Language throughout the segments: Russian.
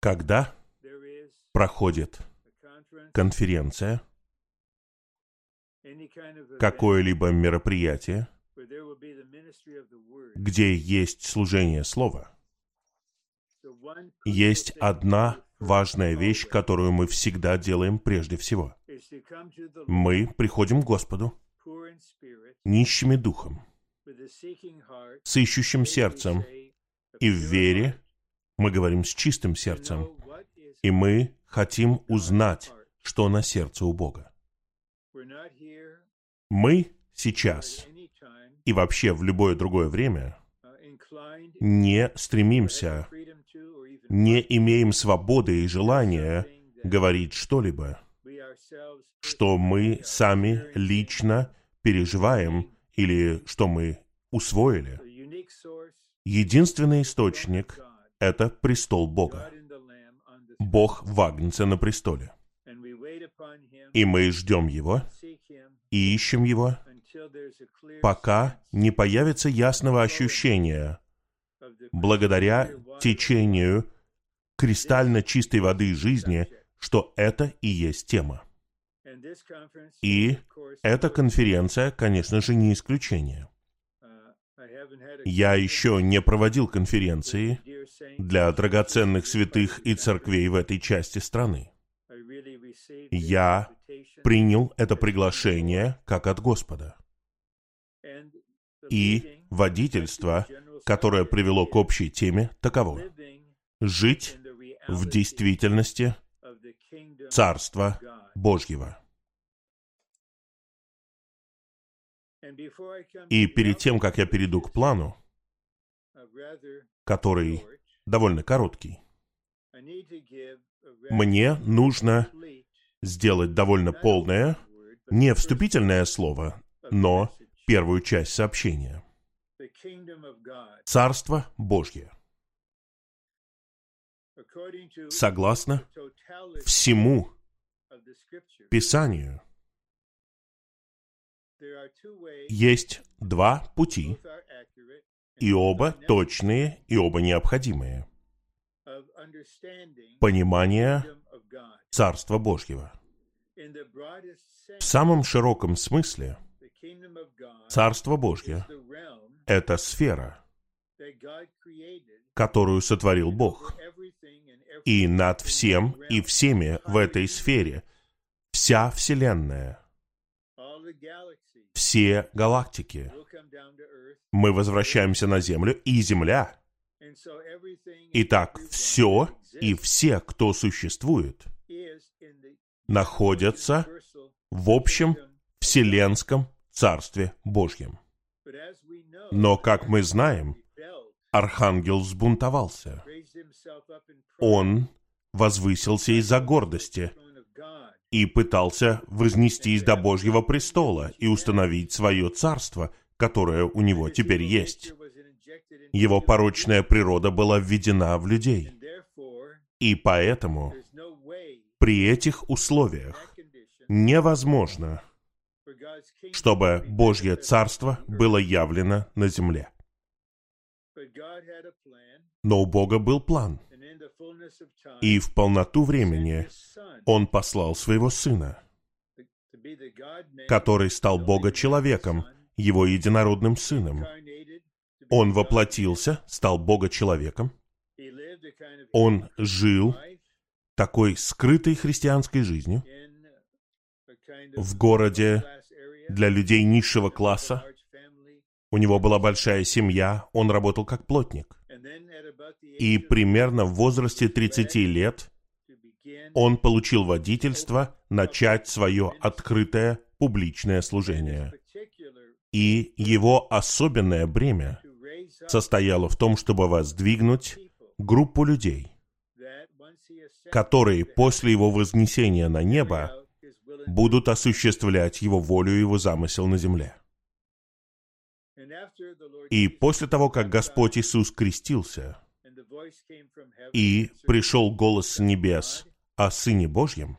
когда проходит конференция, какое-либо мероприятие, где есть служение слова, есть одна важная вещь, которую мы всегда делаем прежде всего. Мы приходим к Господу нищими духом, с ищущим сердцем, и в вере мы говорим с чистым сердцем, и мы хотим узнать, что на сердце у Бога. Мы сейчас и вообще в любое другое время не стремимся, не имеем свободы и желания говорить что-либо, что мы сами лично переживаем или что мы усвоили. Единственный источник — это престол Бога. Бог в Агнце на престоле. И мы ждем Его и ищем Его, пока не появится ясного ощущения, благодаря течению кристально чистой воды жизни, что это и есть тема. И эта конференция, конечно же, не исключение. Я еще не проводил конференции для драгоценных святых и церквей в этой части страны. Я принял это приглашение как от Господа. И водительство, которое привело к общей теме, таково. Жить в действительности Царства Божьего. И перед тем, как я перейду к плану, который довольно короткий, мне нужно сделать довольно полное, не вступительное слово, но первую часть сообщения. Царство Божье. Согласно всему Писанию, есть два пути, и оба точные, и оба необходимые. Понимание Царства Божьего. В самом широком смысле Царство Божье — это сфера, которую сотворил Бог. И над всем и всеми в этой сфере вся Вселенная, все галактики. Мы возвращаемся на Землю, и Земля. Итак, все и все, кто существует, находятся в общем Вселенском Царстве Божьем. Но, как мы знаем, Архангел взбунтовался. Он возвысился из-за гордости и пытался вознестись до Божьего престола и установить свое царство, которое у него теперь есть. Его порочная природа была введена в людей. И поэтому при этих условиях невозможно, чтобы Божье Царство было явлено на земле. Но у Бога был план. И в полноту времени Он послал Своего Сына, который стал Бога человеком, Его единородным Сыном. Он воплотился, стал Бога человеком. Он жил такой скрытой христианской жизнью в городе для людей низшего класса. У него была большая семья, он работал как плотник. И примерно в возрасте 30 лет он получил водительство начать свое открытое публичное служение. И его особенное бремя состояло в том, чтобы воздвигнуть группу людей, которые после его вознесения на небо будут осуществлять его волю и его замысел на земле. И после того, как Господь Иисус крестился, и пришел голос с небес о Сыне Божьем,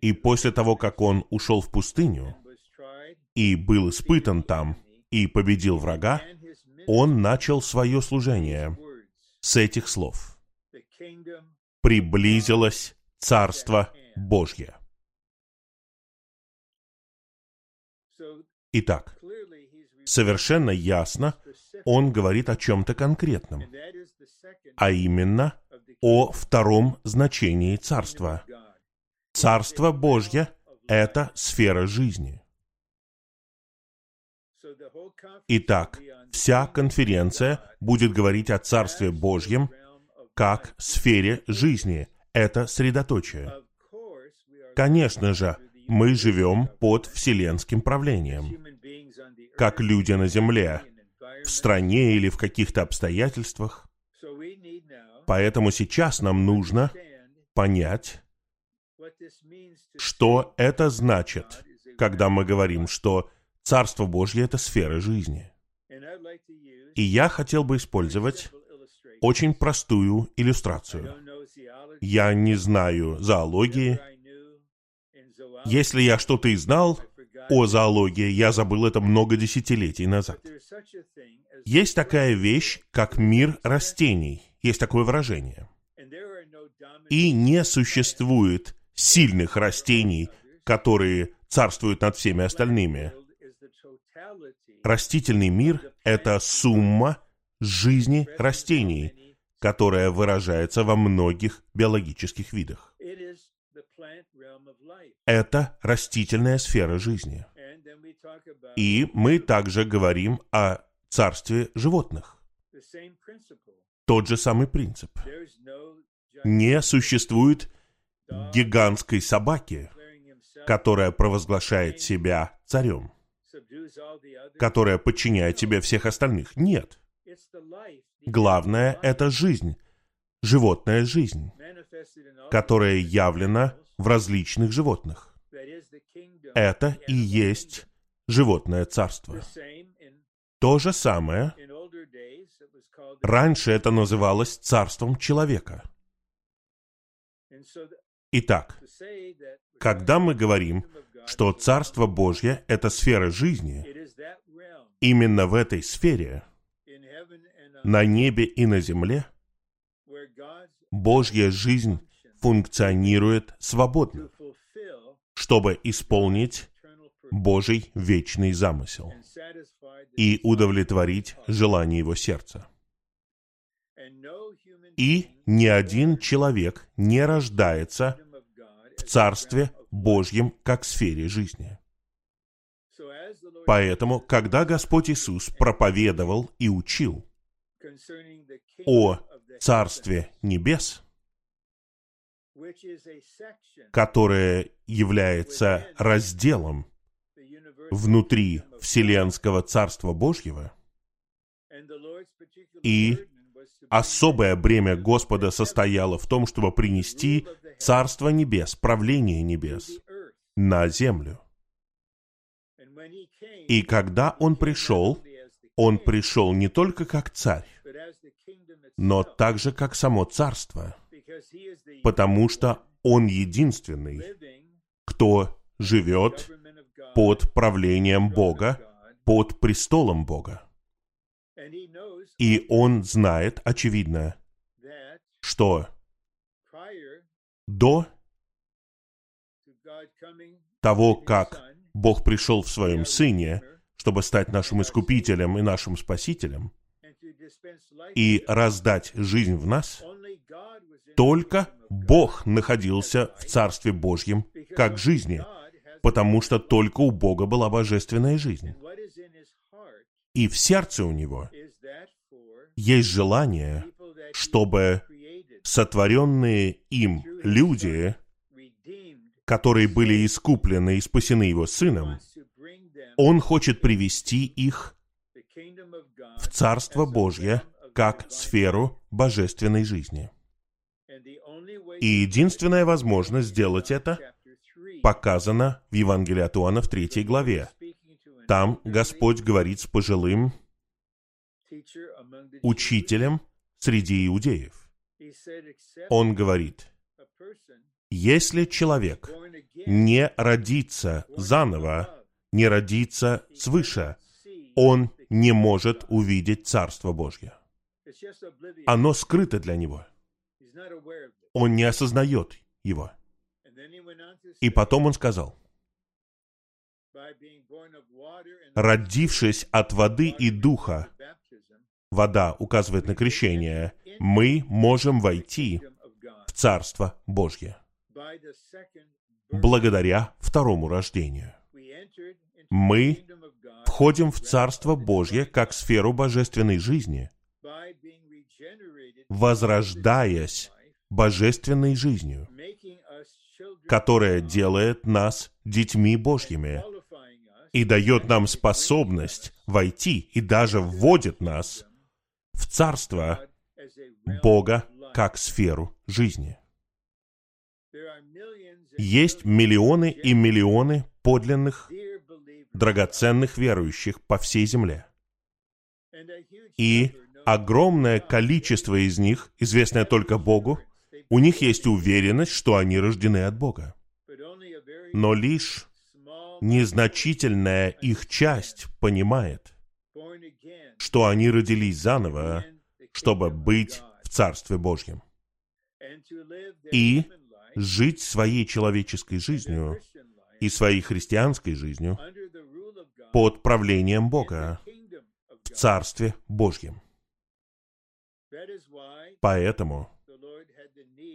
и после того, как Он ушел в пустыню и был испытан там и победил врага, Он начал свое служение с этих слов – приблизилось Царство Божье. Итак, совершенно ясно, он говорит о чем-то конкретном, а именно о втором значении царства. Царство Божье — это сфера жизни. Итак, вся конференция будет говорить о Царстве Божьем как сфере жизни. Это средоточие. Конечно же, мы живем под вселенским правлением, как люди на Земле, в стране или в каких-то обстоятельствах. Поэтому сейчас нам нужно понять, что это значит, когда мы говорим, что Царство Божье — это сфера жизни. И я хотел бы использовать очень простую иллюстрацию. Я не знаю зоологии. Если я что-то и знал о зоологии, я забыл это много десятилетий назад. Есть такая вещь, как мир растений. Есть такое выражение. И не существует сильных растений, которые царствуют над всеми остальными. Растительный мир — это сумма жизни растений, которая выражается во многих биологических видах. Это растительная сфера жизни. И мы также говорим о царстве животных. Тот же самый принцип. Не существует гигантской собаки, которая провозглашает себя царем, которая подчиняет себе всех остальных. Нет. Главное — это жизнь, животная жизнь, которая явлена в различных животных. Это и есть животное царство. То же самое, раньше это называлось царством человека. Итак, когда мы говорим, что Царство Божье — это сфера жизни, именно в этой сфере, на небе и на земле, Божья жизнь функционирует свободно, чтобы исполнить Божий вечный замысел и удовлетворить желание его сердца. И ни один человек не рождается в Царстве Божьем как сфере жизни. Поэтому, когда Господь Иисус проповедовал и учил о Царстве Небес, которое является разделом внутри Вселенского Царства Божьего, и особое бремя Господа состояло в том, чтобы принести Царство Небес, правление небес на землю. И когда Он пришел, Он пришел не только как царь, но также как само царство, потому что Он единственный, кто живет под правлением Бога, под престолом Бога. И он знает, очевидно, что до того, как Бог пришел в своем Сыне, чтобы стать нашим Искупителем и нашим Спасителем, и раздать жизнь в нас, только Бог находился в Царстве Божьем как жизни, потому что только у Бога была божественная жизнь. И в сердце у Него есть желание, чтобы сотворенные им люди, которые были искуплены и спасены Его Сыном, Он хочет привести их в Царство Божье как сферу божественной жизни. И единственная возможность сделать это показана в Евангелии от Иоанна в третьей главе. Там Господь говорит с пожилым учителем среди иудеев. Он говорит, если человек не родится заново, не родится свыше, он не может увидеть Царство Божье. Оно скрыто для него. Он не осознает его. И потом он сказал, родившись от воды и духа, вода указывает на крещение, мы можем войти в Царство Божье благодаря второму рождению. Мы входим в Царство Божье как сферу божественной жизни, возрождаясь божественной жизнью, которая делает нас детьми Божьими и дает нам способность войти и даже вводит нас в Царство Бога как сферу жизни. Есть миллионы и миллионы подлинных, драгоценных верующих по всей земле. И огромное количество из них, известное только Богу, у них есть уверенность, что они рождены от Бога. Но лишь незначительная их часть понимает, что они родились заново, чтобы быть Царстве Божьем. И жить своей человеческой жизнью и своей христианской жизнью под правлением Бога в Царстве Божьем. Поэтому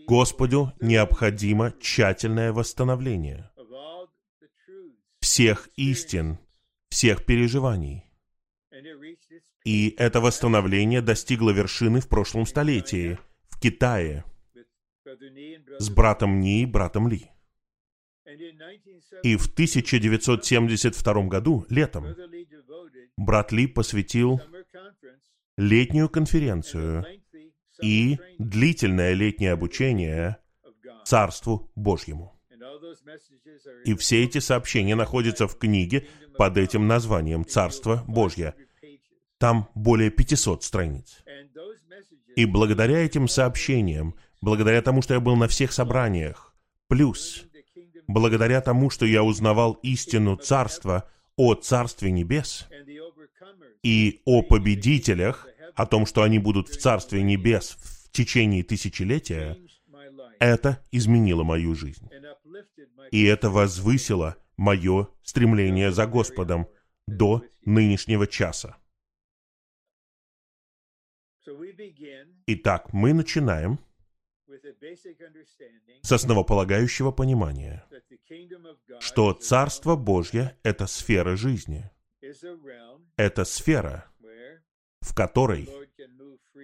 Господу необходимо тщательное восстановление всех истин, всех переживаний. И это восстановление достигло вершины в прошлом столетии, в Китае, с братом Ни и братом Ли. И в 1972 году, летом, брат Ли посвятил летнюю конференцию и длительное летнее обучение Царству Божьему. И все эти сообщения находятся в книге под этим названием «Царство Божье». Там более 500 страниц. И благодаря этим сообщениям, благодаря тому, что я был на всех собраниях, плюс благодаря тому, что я узнавал истину Царства о Царстве Небес и о победителях, о том, что они будут в Царстве Небес в течение тысячелетия, это изменило мою жизнь. И это возвысило мое стремление за Господом до нынешнего часа. Итак, мы начинаем с основополагающего понимания, что Царство Божье — это сфера жизни. Это сфера, в которой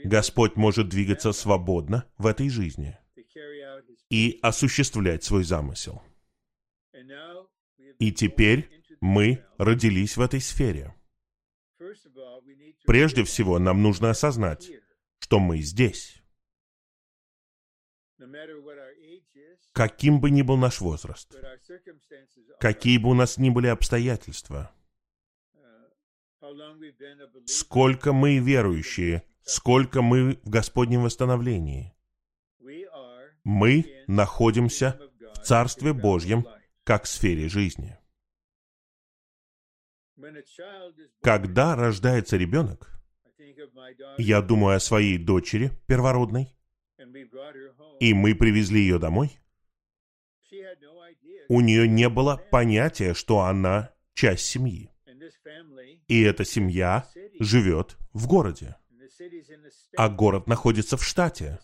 Господь может двигаться свободно в этой жизни и осуществлять свой замысел. И теперь мы родились в этой сфере. Прежде всего, нам нужно осознать, что мы здесь. Каким бы ни был наш возраст, какие бы у нас ни были обстоятельства, сколько мы верующие, сколько мы в Господнем восстановлении, мы находимся в Царстве Божьем как в сфере жизни. Когда рождается ребенок, я думаю о своей дочери первородной, и мы привезли ее домой. У нее не было понятия, что она часть семьи. И эта семья живет в городе. А город находится в штате.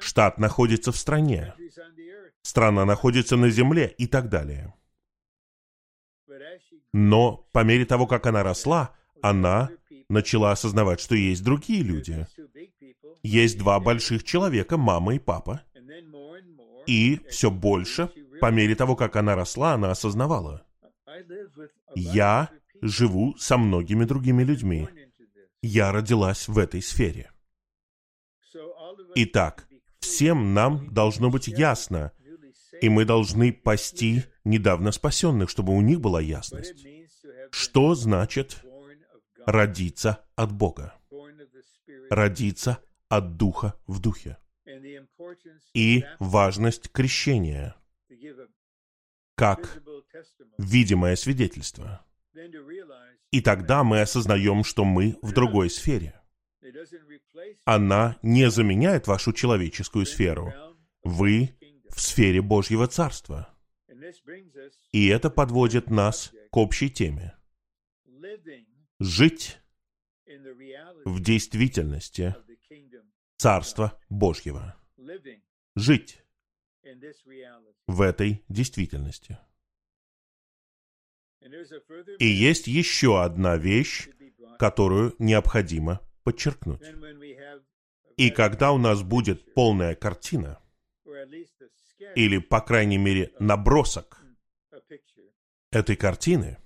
Штат находится в стране. Страна находится на земле и так далее. Но по мере того, как она росла, она начала осознавать, что есть другие люди. Есть два больших человека, мама и папа. И все больше, по мере того, как она росла, она осознавала. Я живу со многими другими людьми. Я родилась в этой сфере. Итак, всем нам должно быть ясно, и мы должны пасти недавно спасенных, чтобы у них была ясность. Что значит родиться от Бога? Родиться от Духа в Духе. И важность крещения как видимое свидетельство. И тогда мы осознаем, что мы в другой сфере. Она не заменяет вашу человеческую сферу. Вы в сфере Божьего Царства. И это подводит нас к общей теме. Жить в действительности Царства Божьего. Жить в этой действительности. И есть еще одна вещь, которую необходимо подчеркнуть. И когда у нас будет полная картина, или, по крайней мере, набросок этой картины,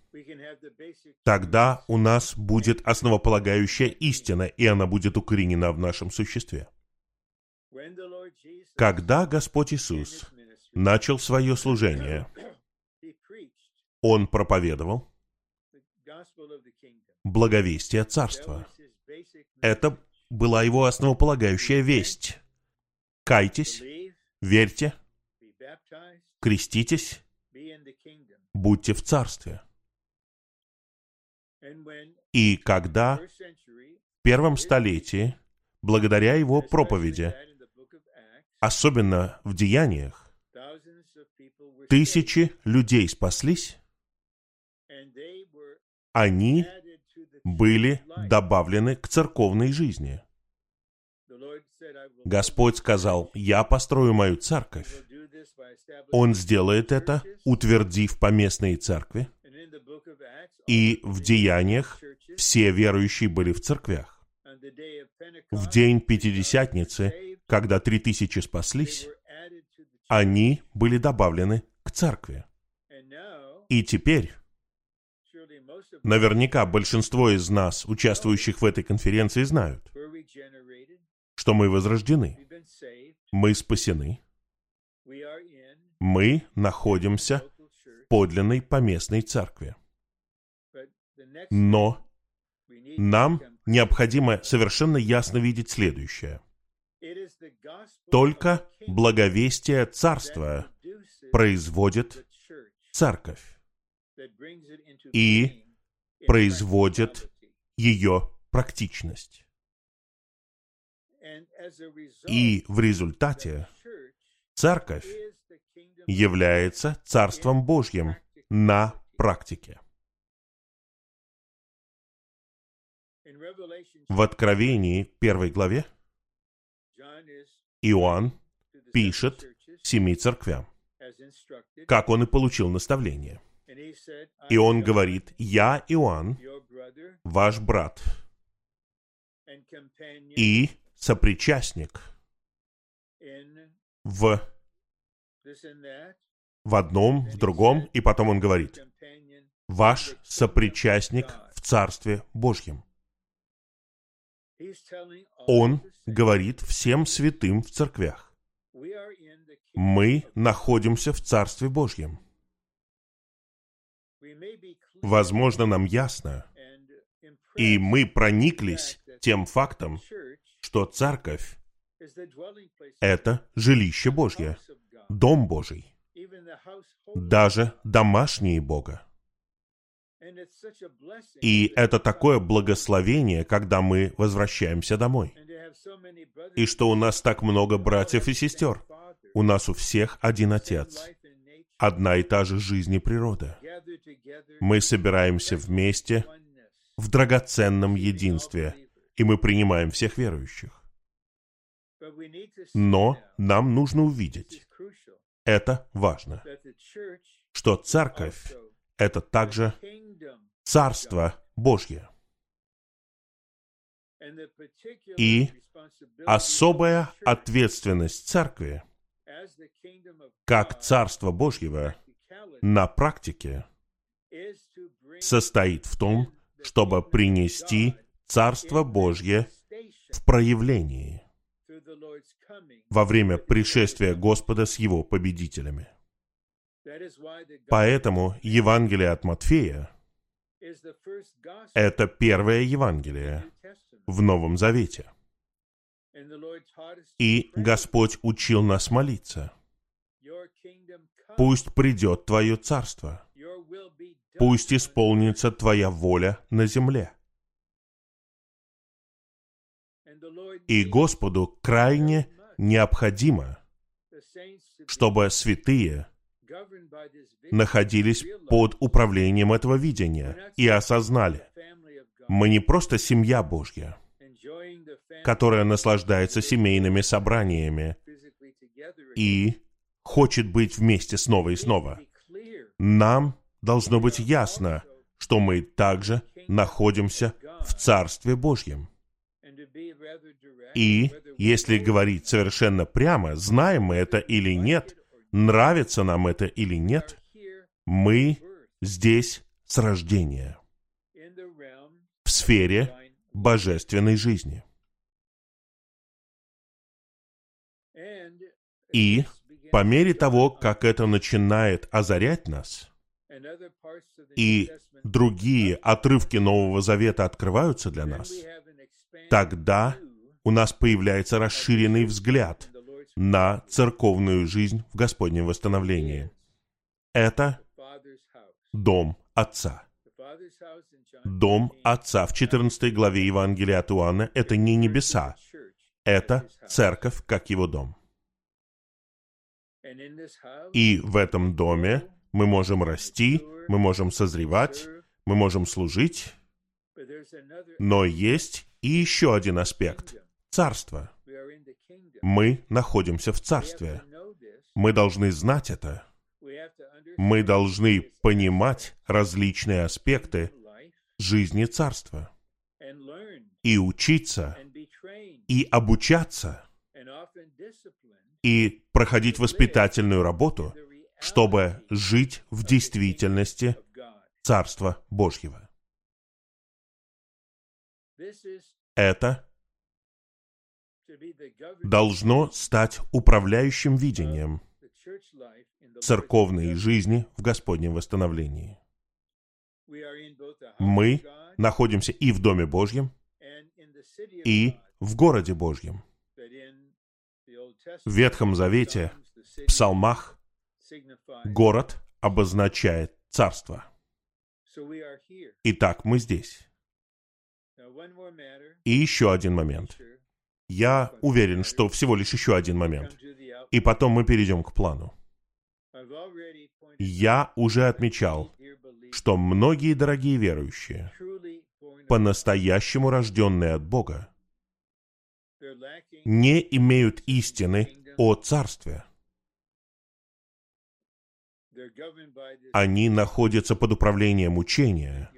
тогда у нас будет основополагающая истина, и она будет укоренена в нашем существе. Когда Господь Иисус начал свое служение, Он проповедовал благовестие Царства. Это была его основополагающая весть. Кайтесь, верьте, креститесь, будьте в Царстве. И когда в первом столетии, благодаря его проповеди, особенно в деяниях, тысячи людей спаслись, они были добавлены к церковной жизни. Господь сказал, «Я построю мою церковь». Он сделает это, утвердив поместные церкви. И в деяниях все верующие были в церквях. В день Пятидесятницы, когда три тысячи спаслись, они были добавлены к церкви. И теперь Наверняка большинство из нас, участвующих в этой конференции, знают, что мы возрождены, мы спасены, мы находимся в подлинной поместной церкви. Но нам необходимо совершенно ясно видеть следующее. Только благовестие Царства производит церковь и производит ее практичность. И в результате церковь является Царством Божьим на практике. В Откровении первой главе Иоанн пишет семи церквям, как он и получил наставление. И он говорит, «Я, Иоанн, ваш брат и сопричастник в, в одном, в другом». И потом он говорит, «Ваш сопричастник в Царстве Божьем». Он говорит всем святым в церквях. Мы находимся в Царстве Божьем. Возможно, нам ясно, и мы прониклись тем фактом, что церковь — это жилище Божье, дом Божий, даже домашние Бога. И это такое благословение, когда мы возвращаемся домой. И что у нас так много братьев и сестер. У нас у всех один Отец одна и та же жизнь и природа. Мы собираемся вместе в драгоценном единстве, и мы принимаем всех верующих. Но нам нужно увидеть, это важно, что церковь — это также Царство Божье. И особая ответственность церкви — как Царство Божьего на практике состоит в том, чтобы принести Царство Божье в проявлении во время пришествия Господа с Его победителями. Поэтому Евангелие от Матфея – это первое Евангелие в Новом Завете. И Господь учил нас молиться. Пусть придет Твое царство. Пусть исполнится Твоя воля на земле. И Господу крайне необходимо, чтобы святые находились под управлением этого видения и осознали, мы не просто семья Божья, которая наслаждается семейными собраниями и хочет быть вместе снова и снова. Нам должно быть ясно, что мы также находимся в Царстве Божьем. И, если говорить совершенно прямо, знаем мы это или нет, нравится нам это или нет, мы здесь с рождения, в сфере божественной жизни. И по мере того, как это начинает озарять нас, и другие отрывки Нового Завета открываются для нас, тогда у нас появляется расширенный взгляд на церковную жизнь в Господнем восстановлении. Это дом Отца. Дом Отца в 14 главе Евангелия от Иоанна – это не небеса, это церковь, как его дом. И в этом доме мы можем расти, мы можем созревать, мы можем служить, но есть и еще один аспект – царство. Мы находимся в царстве. Мы должны знать это. Мы должны понимать различные аспекты жизни царства и учиться, и обучаться, и проходить воспитательную работу, чтобы жить в действительности Царства Божьего. Это должно стать управляющим видением церковной жизни в Господнем восстановлении. Мы находимся и в Доме Божьем, и в городе Божьем. В Ветхом Завете, в псалмах, город обозначает царство. Итак, мы здесь. И еще один момент. Я уверен, что всего лишь еще один момент. И потом мы перейдем к плану. Я уже отмечал, что многие дорогие верующие, по-настоящему рожденные от Бога, не имеют истины о Царстве. Они находятся под управлением учения,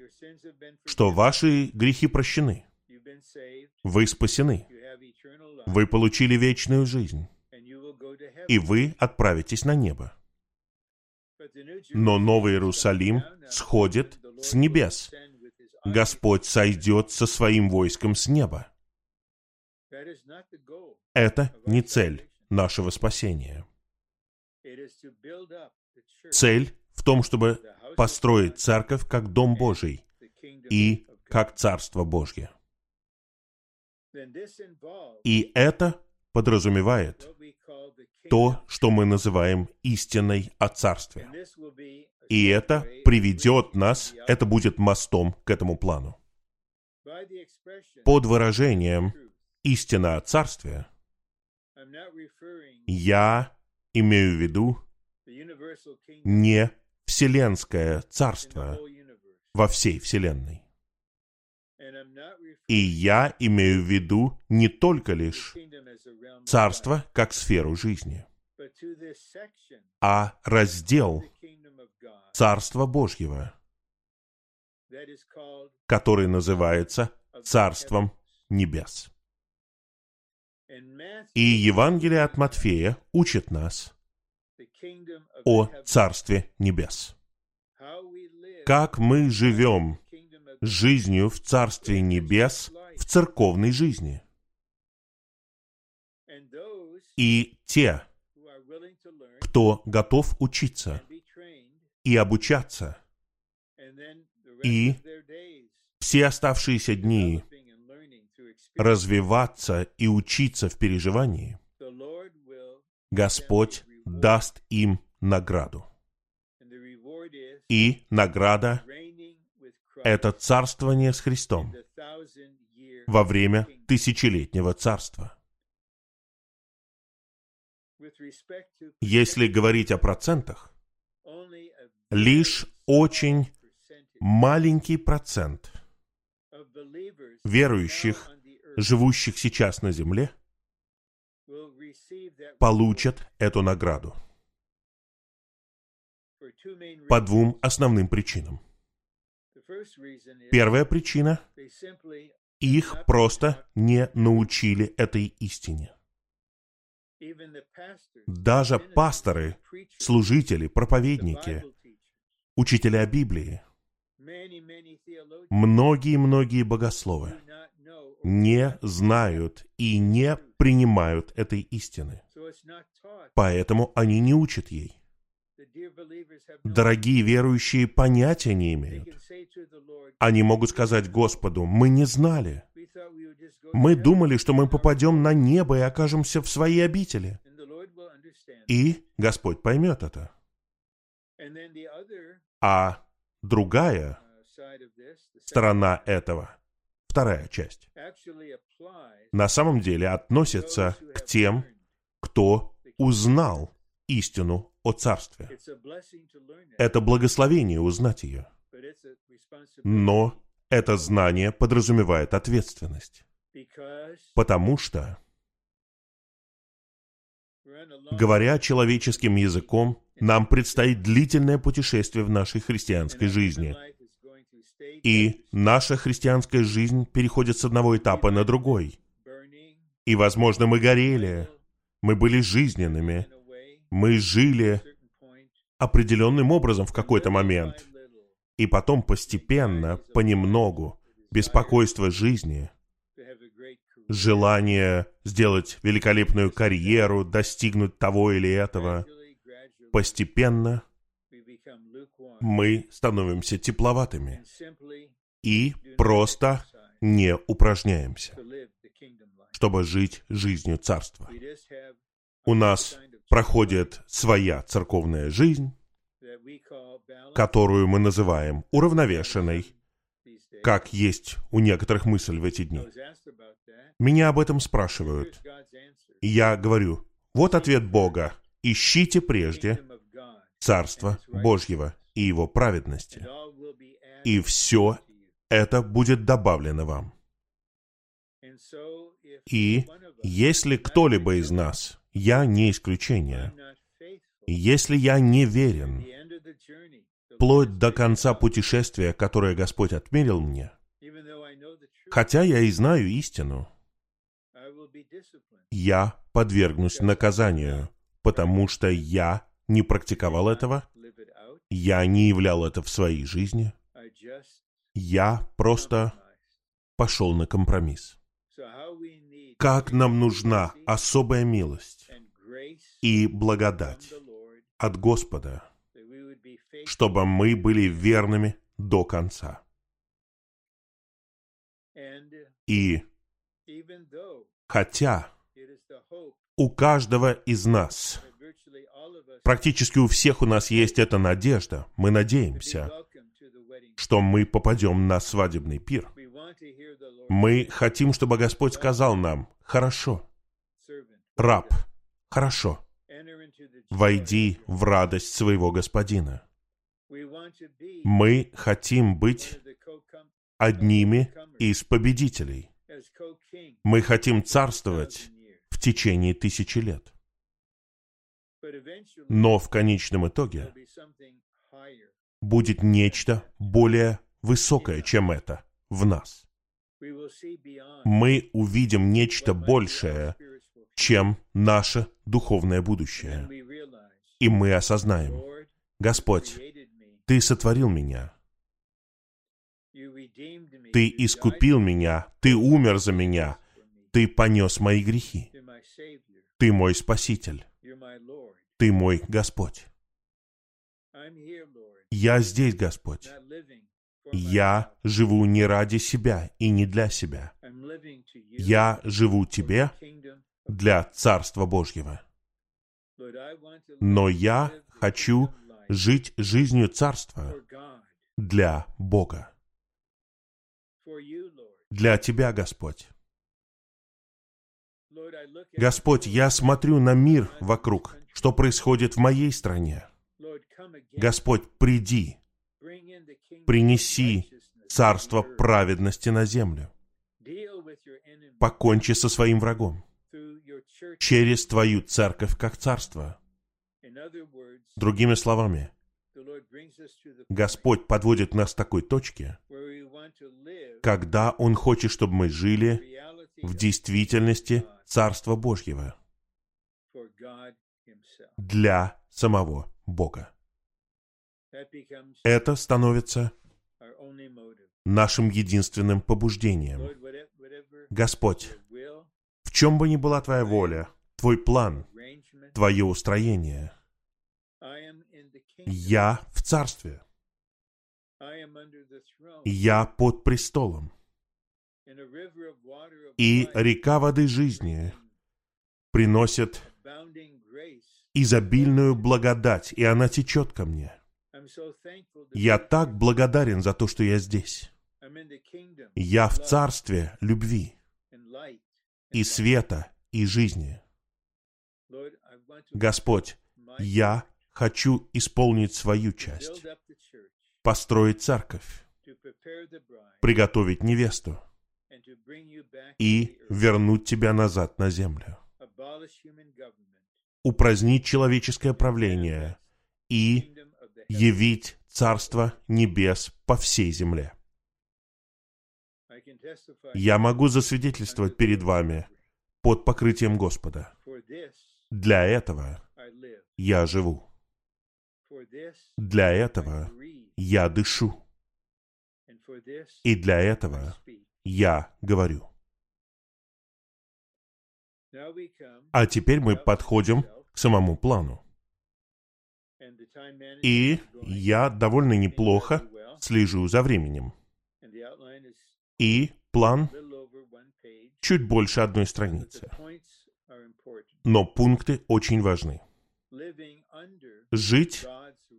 что ваши грехи прощены, вы спасены, вы получили вечную жизнь, и вы отправитесь на небо. Но Новый Иерусалим сходит с небес. Господь сойдет со своим войском с неба. Это не цель нашего спасения. Цель в том, чтобы построить церковь как Дом Божий и как Царство Божье. И это подразумевает то, что мы называем истиной о Царстве. И это приведет нас, это будет мостом к этому плану. Под выражением «истина о Царстве» я имею в виду не Вселенское Царство во всей Вселенной. И я имею в виду не только лишь царство как сферу жизни, а раздел Царства Божьего, который называется Царством Небес. И Евангелие от Матфея учит нас о Царстве Небес. Как мы живем жизнью в Царстве Небес в церковной жизни. И те, кто готов учиться и обучаться, и все оставшиеся дни развиваться и учиться в переживании, Господь даст им награду. И награда — это царствование с Христом во время тысячелетнего царства. Если говорить о процентах, лишь очень маленький процент верующих, живущих сейчас на земле, получат эту награду. По двум основным причинам. Первая причина – их просто не научили этой истине. Даже пасторы, служители, проповедники, учителя Библии, многие-многие богословы не знают и не принимают этой истины. Поэтому они не учат ей. Дорогие верующие понятия не имеют. Они могут сказать Господу, мы не знали. Мы думали, что мы попадем на небо и окажемся в своей обители. И Господь поймет это. А другая сторона этого, вторая часть, на самом деле относится к тем, кто узнал истину о Царстве. Это благословение узнать ее. Но это знание подразумевает ответственность. Потому что, говоря человеческим языком, нам предстоит длительное путешествие в нашей христианской жизни. И наша христианская жизнь переходит с одного этапа на другой. И, возможно, мы горели, мы были жизненными, мы жили определенным образом в какой-то момент. И потом постепенно, понемногу, беспокойство жизни, желание сделать великолепную карьеру, достигнуть того или этого, постепенно мы становимся тепловатыми и просто не упражняемся, чтобы жить жизнью царства. У нас проходит своя церковная жизнь, которую мы называем уравновешенной, как есть у некоторых мысль в эти дни. Меня об этом спрашивают. И я говорю, вот ответ Бога. Ищите прежде Царство Божьего и Его праведности. И все это будет добавлено вам. И если кто-либо из нас я не исключение. Если я не верен, вплоть до конца путешествия, которое Господь отмерил мне, хотя я и знаю истину, я подвергнусь наказанию, потому что я не практиковал этого, я не являл это в своей жизни, я просто пошел на компромисс. Как нам нужна особая милость и благодать от Господа, чтобы мы были верными до конца. И хотя у каждого из нас, практически у всех у нас есть эта надежда, мы надеемся, что мы попадем на свадебный пир. Мы хотим, чтобы Господь сказал нам, хорошо, раб, хорошо, войди в радость своего Господина. Мы хотим быть одними из победителей. Мы хотим царствовать в течение тысячи лет. Но в конечном итоге будет нечто более высокое, чем это в нас. Мы увидим нечто большее, чем наше духовное будущее. И мы осознаем, Господь, Ты сотворил меня. Ты искупил меня, Ты умер за меня, Ты понес мои грехи. Ты мой Спаситель. Ты мой Господь. Я здесь, Господь. Я живу не ради себя и не для себя. Я живу Тебе для Царства Божьего. Но я хочу жить жизнью Царства для Бога. для Тебя, Господь. Господь, я смотрю на мир вокруг, что происходит в моей стране. Господь, приди, принеси царство праведности на землю. Покончи со своим врагом через Твою церковь как царство. Другими словами, Господь подводит нас к такой точке, когда Он хочет, чтобы мы жили в действительности Царства Божьего для самого Бога. Это становится нашим единственным побуждением. Господь, чем бы ни была Твоя воля, Твой план, Твое устроение, я в Царстве. Я под престолом. И река воды жизни приносит изобильную благодать, и она течет ко мне. Я так благодарен за то, что я здесь. Я в царстве любви и света и жизни. Господь, я хочу исполнить свою часть, построить церковь, приготовить невесту и вернуть тебя назад на землю, упразднить человеческое правление и явить Царство Небес по всей земле. Я могу засвидетельствовать перед вами под покрытием Господа. Для этого я живу. Для этого я дышу. И для этого я говорю. А теперь мы подходим к самому плану. И я довольно неплохо слежу за временем. И план чуть больше одной страницы. Но пункты очень важны. Жить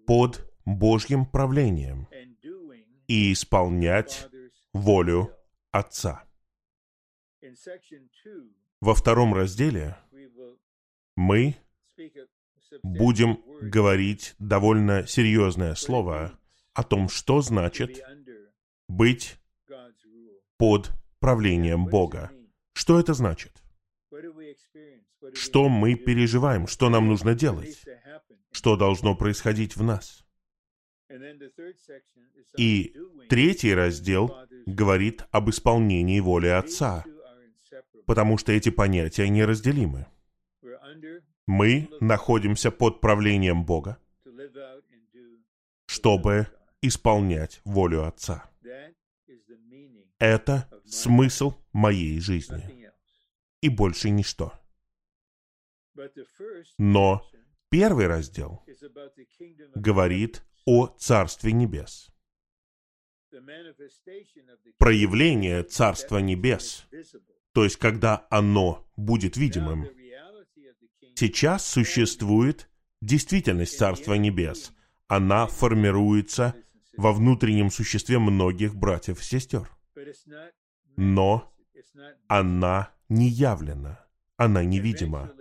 под Божьим правлением и исполнять волю Отца. Во втором разделе мы будем говорить довольно серьезное слово о том, что значит быть под правлением Бога. Что это значит? Что мы переживаем? Что нам нужно делать? Что должно происходить в нас? И третий раздел говорит об исполнении воли Отца, потому что эти понятия неразделимы. Мы находимся под правлением Бога, чтобы исполнять волю Отца. Это смысл моей жизни. И больше ничто. Но первый раздел говорит о Царстве Небес. Проявление Царства Небес, то есть когда оно будет видимым. Сейчас существует действительность Царства Небес. Она формируется во внутреннем существе многих братьев и сестер. Но она не явлена, она невидима.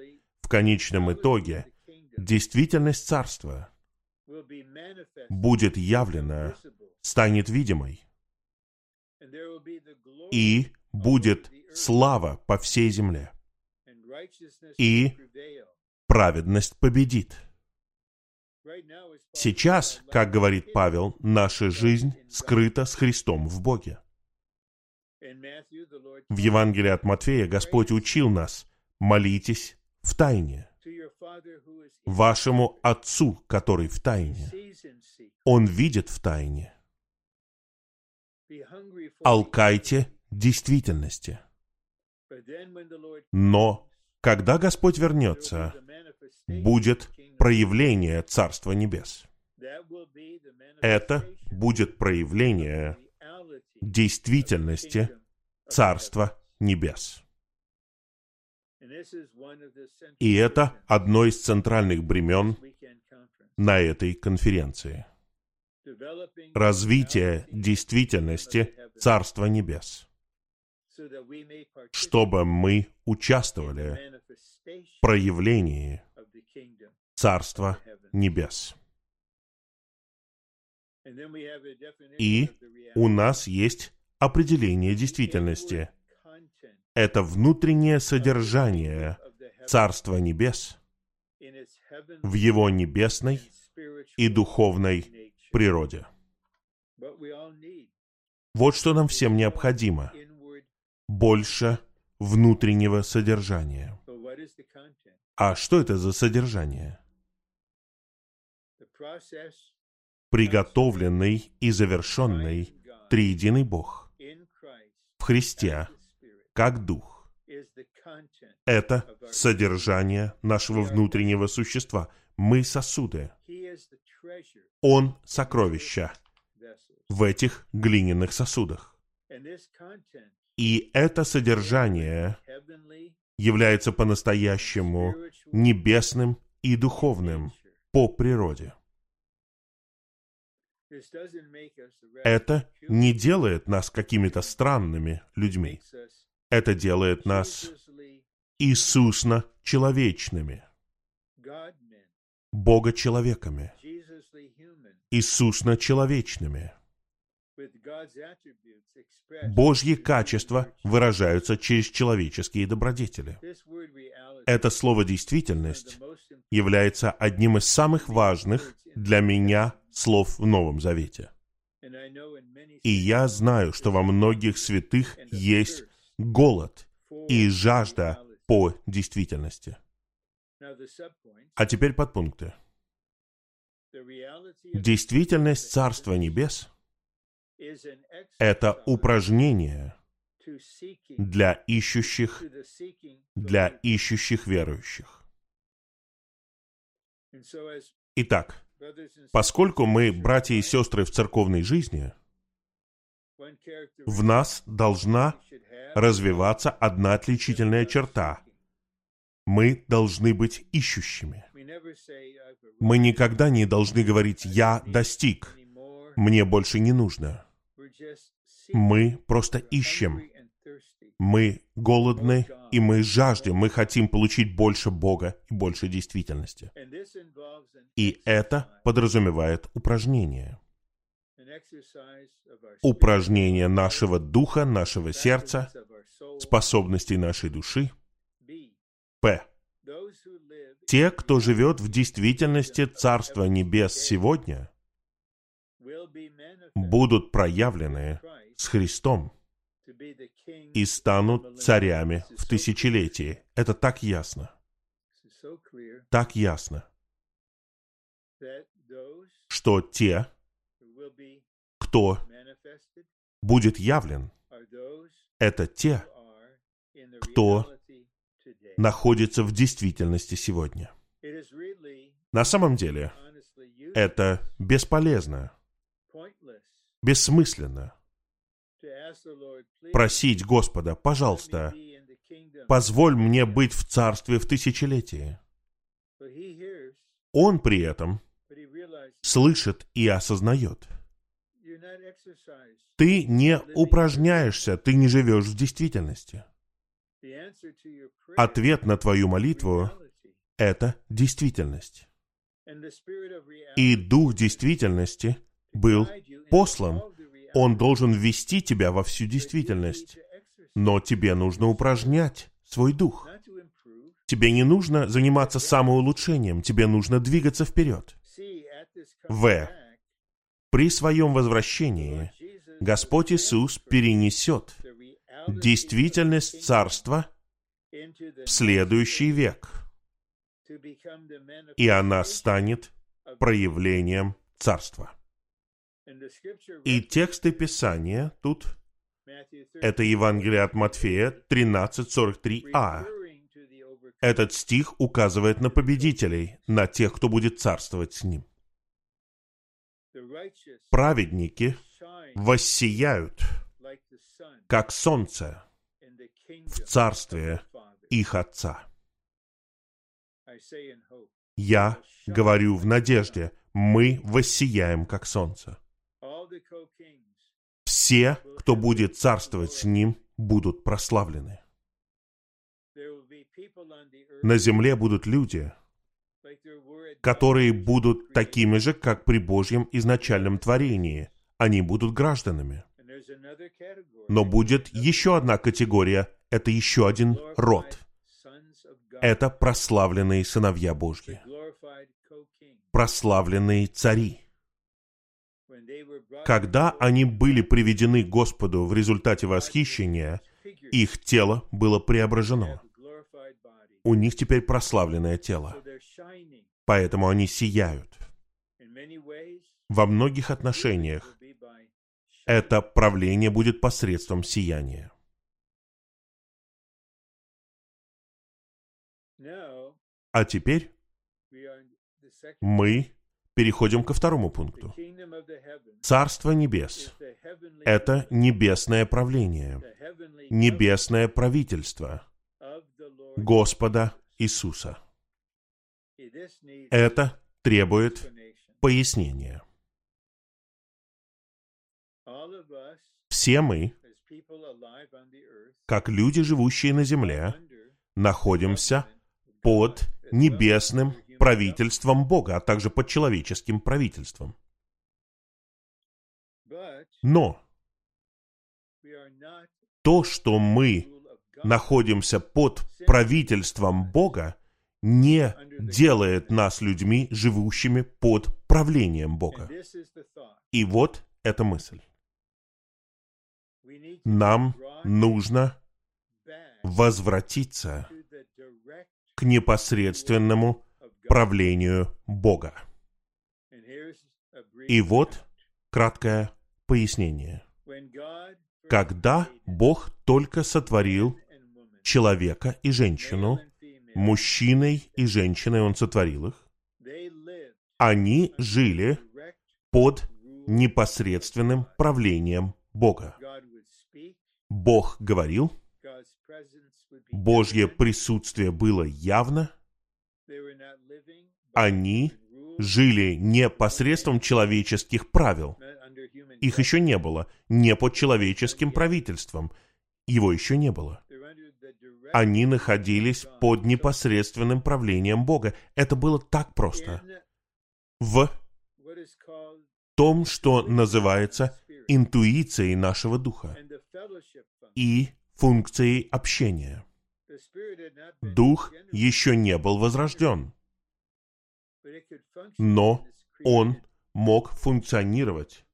В конечном итоге действительность Царства будет явлена, станет видимой. И будет слава по всей земле. И праведность победит. Сейчас, как говорит Павел, наша жизнь скрыта с Христом в Боге. В Евангелии от Матфея Господь учил нас, молитесь в тайне. Вашему Отцу, который в тайне. Он видит в тайне. Алкайте действительности. Но когда Господь вернется, будет проявление Царства Небес. Это будет проявление действительности Царства Небес. И это одно из центральных бремен на этой конференции. Развитие действительности Царства Небес. чтобы мы участвовали в проявлении Царства Небес. И у нас есть определение действительности. Это внутреннее содержание Царства Небес в его небесной и духовной природе. Вот что нам всем необходимо. Больше внутреннего содержания. А что это за содержание? Приготовленный и завершенный триединый Бог в Христе, как Дух. Это содержание нашего внутреннего существа. Мы сосуды. Он сокровища в этих глиняных сосудах. И это содержание является по-настоящему небесным и духовным по природе. Это не делает нас какими-то странными людьми. Это делает нас Иисусно-человечными, Бога-человеками, Иисусно-человечными. Божьи качества выражаются через человеческие добродетели. Это слово «действительность» является одним из самых важных для меня слов в Новом Завете. И я знаю, что во многих святых есть голод и жажда по действительности. А теперь подпункты. Действительность Царства Небес – это упражнение для ищущих, для ищущих верующих. Итак, поскольку мы братья и сестры в церковной жизни, в нас должна развиваться одна отличительная черта. Мы должны быть ищущими. Мы никогда не должны говорить «я достиг», «мне больше не нужно». Мы просто ищем. Мы голодны, и мы жаждем, мы хотим получить больше Бога и больше действительности. И это подразумевает упражнение. Упражнение нашего духа, нашего сердца, способностей нашей души. П. Те, кто живет в действительности Царства Небес сегодня, будут проявлены с Христом и станут царями в тысячелетии. Это так ясно. Так ясно, что те, кто будет явлен, это те, кто находится в действительности сегодня. На самом деле, это бесполезно, бессмысленно просить Господа, пожалуйста, позволь мне быть в царстве в тысячелетии. Он при этом слышит и осознает. Ты не упражняешься, ты не живешь в действительности. Ответ на твою молитву — это действительность. И дух действительности был послан. Он должен ввести тебя во всю действительность. Но тебе нужно упражнять свой дух. Тебе не нужно заниматься самоулучшением, тебе нужно двигаться вперед. В. При своем возвращении Господь Иисус перенесет действительность Царства в следующий век, и она станет проявлением Царства. И тексты Писания тут — это Евангелие от Матфея 13.43а. Этот стих указывает на победителей, на тех, кто будет царствовать с ним. Праведники воссияют, как солнце, в царстве их Отца. Я говорю в надежде, мы воссияем, как солнце. Все, кто будет царствовать с Ним, будут прославлены. На земле будут люди, которые будут такими же, как при Божьем изначальном творении. Они будут гражданами. Но будет еще одна категория, это еще один род. Это прославленные сыновья Божьи, прославленные цари. Когда они были приведены Господу в результате восхищения, их тело было преображено. У них теперь прославленное тело. Поэтому они сияют. Во многих отношениях это правление будет посредством сияния. А теперь мы переходим ко второму пункту. Царство небес – это небесное правление, небесное правительство Господа Иисуса. Это требует пояснения. Все мы, как люди, живущие на земле, находимся под небесным правительством Бога, а также под человеческим правительством. Но то, что мы находимся под правительством Бога, не делает нас людьми, живущими под правлением Бога. И вот эта мысль. Нам нужно возвратиться к непосредственному правлению Бога. И вот краткое пояснение. Когда Бог только сотворил человека и женщину, мужчиной и женщиной Он сотворил их, они жили под непосредственным правлением Бога. Бог говорил, Божье присутствие было явно, они жили не посредством человеческих правил. Их еще не было, не под человеческим правительством. Его еще не было. Они находились под непосредственным правлением Бога. Это было так просто. В том, что называется интуицией нашего духа и функцией общения. Дух еще не был возрожден, но он мог функционировать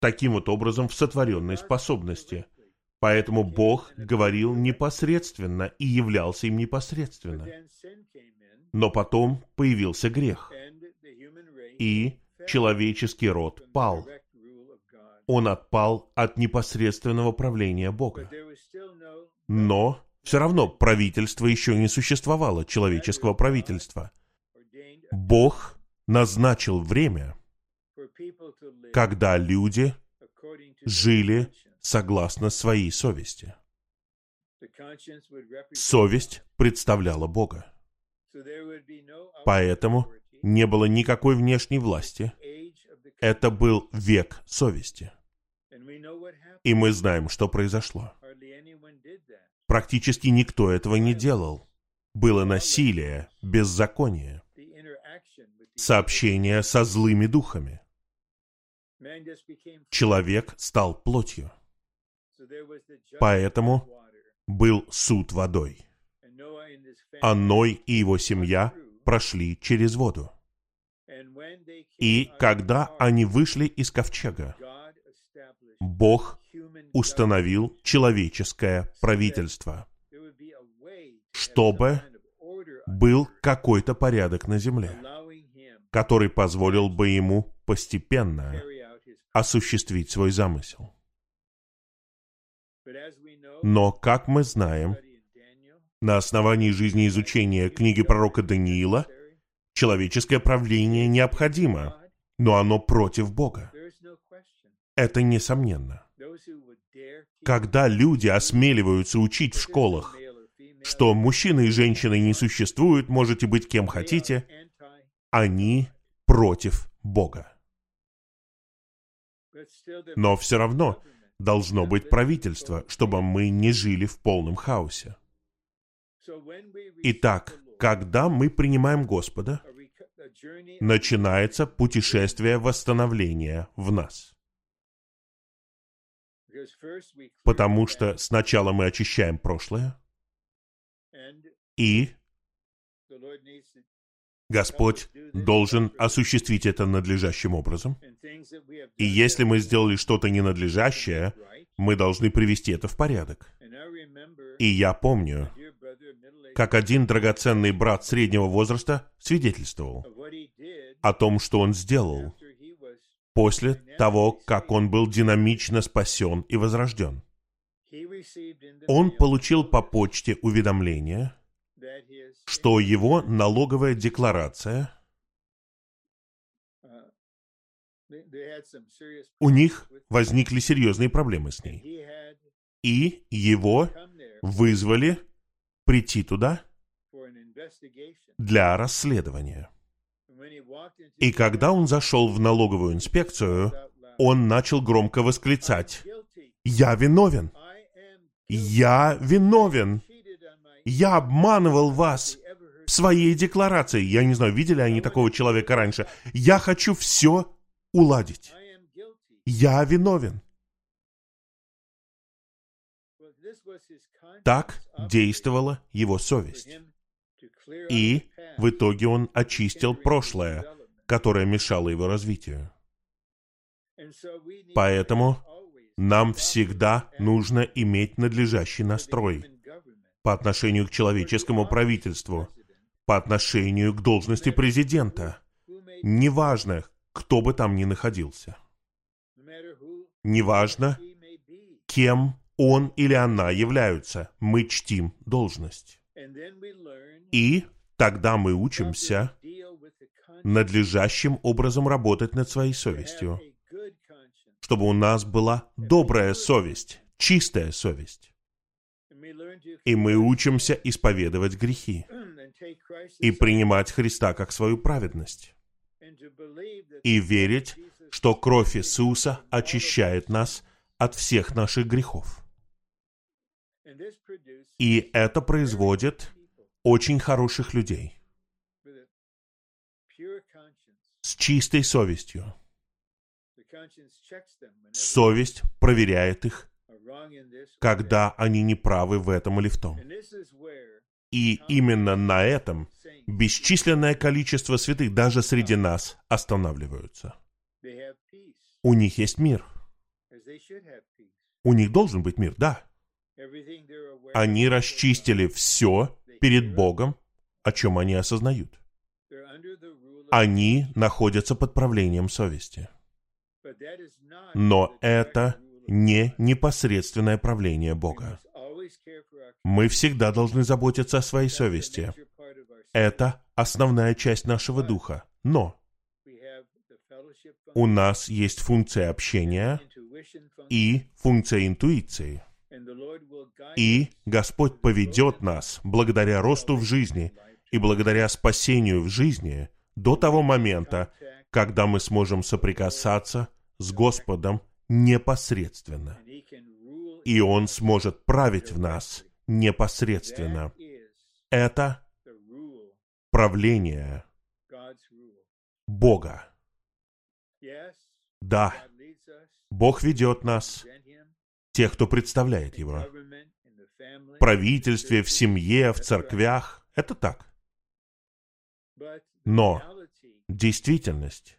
таким вот образом в сотворенной способности. Поэтому Бог говорил непосредственно и являлся им непосредственно. Но потом появился грех, и человеческий род пал. Он отпал от непосредственного правления Бога. Но все равно правительство еще не существовало, человеческого правительства. Бог назначил время, когда люди жили согласно своей совести. Совесть представляла Бога. Поэтому не было никакой внешней власти. Это был век совести. И мы знаем, что произошло. Практически никто этого не делал. Было насилие, беззаконие, сообщение со злыми духами. Человек стал плотью. Поэтому был суд водой. А Ной и его семья прошли через воду. И когда они вышли из ковчега, Бог установил человеческое правительство, чтобы был какой-то порядок на земле, который позволил бы ему постепенно осуществить свой замысел. Но, как мы знаем, на основании жизнеизучения книги пророка Даниила, человеческое правление необходимо, но оно против Бога. Это несомненно. Когда люди осмеливаются учить в школах, что мужчины и женщины не существуют, можете быть кем хотите, они против Бога. Но все равно должно быть правительство, чтобы мы не жили в полном хаосе. Итак, когда мы принимаем Господа, начинается путешествие восстановления в нас. Потому что сначала мы очищаем прошлое, и Господь должен осуществить это надлежащим образом. И если мы сделали что-то ненадлежащее, мы должны привести это в порядок. И я помню, как один драгоценный брат среднего возраста свидетельствовал о том, что он сделал после того, как он был динамично спасен и возрожден. Он получил по почте уведомление, что его налоговая декларация у них возникли серьезные проблемы с ней. И его вызвали прийти туда для расследования. И когда он зашел в налоговую инспекцию, он начал громко восклицать, «Я виновен! Я виновен! Я обманывал вас своей декларации! Я не знаю, видели они такого человека раньше. Я хочу все уладить. Я виновен!» Так действовала его совесть. И в итоге он очистил прошлое, которое мешало его развитию. Поэтому нам всегда нужно иметь надлежащий настрой по отношению к человеческому правительству, по отношению к должности президента. Неважно, кто бы там ни находился. Неважно, кем он или она являются. Мы чтим должность. И тогда мы учимся надлежащим образом работать над своей совестью, чтобы у нас была добрая совесть, чистая совесть. И мы учимся исповедовать грехи и принимать Христа как свою праведность. И верить, что кровь Иисуса очищает нас от всех наших грехов. И это производит очень хороших людей с чистой совестью. Совесть проверяет их, когда они неправы в этом или в том. И именно на этом бесчисленное количество святых даже среди нас останавливаются. У них есть мир. У них должен быть мир, да. Они расчистили все перед Богом, о чем они осознают. Они находятся под правлением совести. Но это не непосредственное правление Бога. Мы всегда должны заботиться о своей совести. Это основная часть нашего духа. Но у нас есть функция общения и функция интуиции. И Господь поведет нас благодаря росту в жизни и благодаря спасению в жизни до того момента, когда мы сможем соприкасаться с Господом непосредственно. И Он сможет править в нас непосредственно. Это правление Бога. Да, Бог ведет нас, тех, кто представляет Его. В правительстве, в семье, в церквях. Это так. Но действительность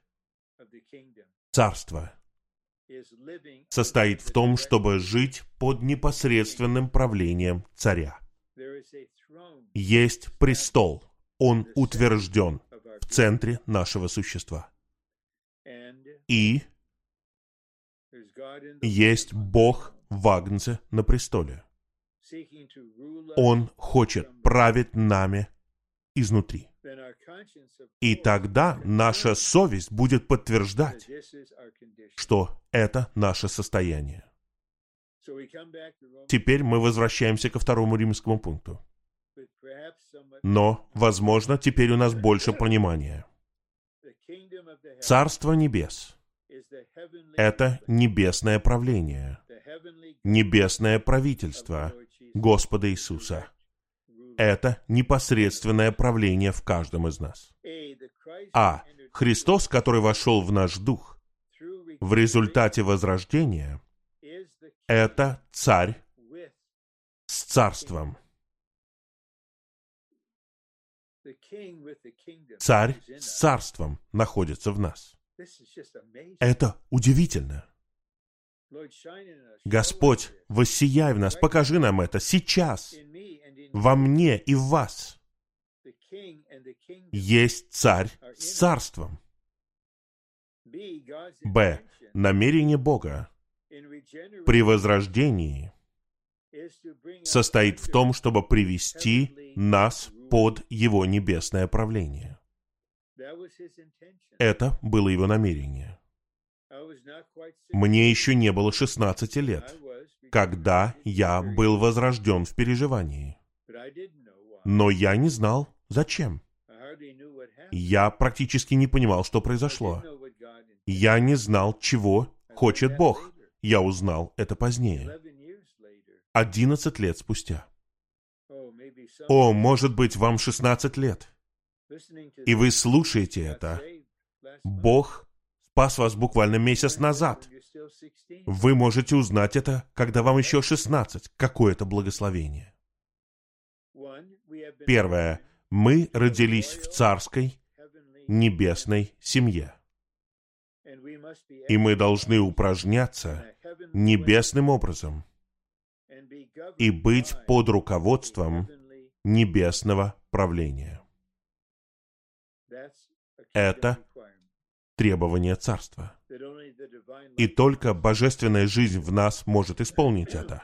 царства состоит в том, чтобы жить под непосредственным правлением царя. Есть престол, он утвержден в центре нашего существа. И есть Бог в Агнце на престоле. Он хочет править нами изнутри. И тогда наша совесть будет подтверждать, что это наше состояние. Теперь мы возвращаемся ко второму римскому пункту. Но, возможно, теперь у нас больше понимания. Царство небес – это небесное правление. небесное правительство Господа Иисуса. Это непосредственное правление в каждом из нас. А. Христос, который вошел в наш дух в результате возрождения, это царь с царством. Царь с царством находится в нас. Это удивительно. Господь, воссияй в нас, покажи нам это сейчас, во мне и в вас. Есть царь с царством. Б. Намерение Бога при возрождении состоит в том, чтобы привести нас под Его небесное правление. Это было Его намерение. Мне еще не было 16 лет, когда я был возрожден в переживании. Но я не знал, зачем. Я практически не понимал, что произошло. Я не знал, чего хочет Бог. Я узнал это позднее. Одиннадцать лет спустя. О, может быть, вам 16 лет. И вы слушаете это. Бог спас вас буквально месяц назад. Вы можете узнать это, когда вам еще 16. Какое это благословение. Первое. Мы родились в царской, небесной семье. И мы должны упражняться небесным образом и быть под руководством небесного правления. Это требование царства. И только божественная жизнь в нас может исполнить это.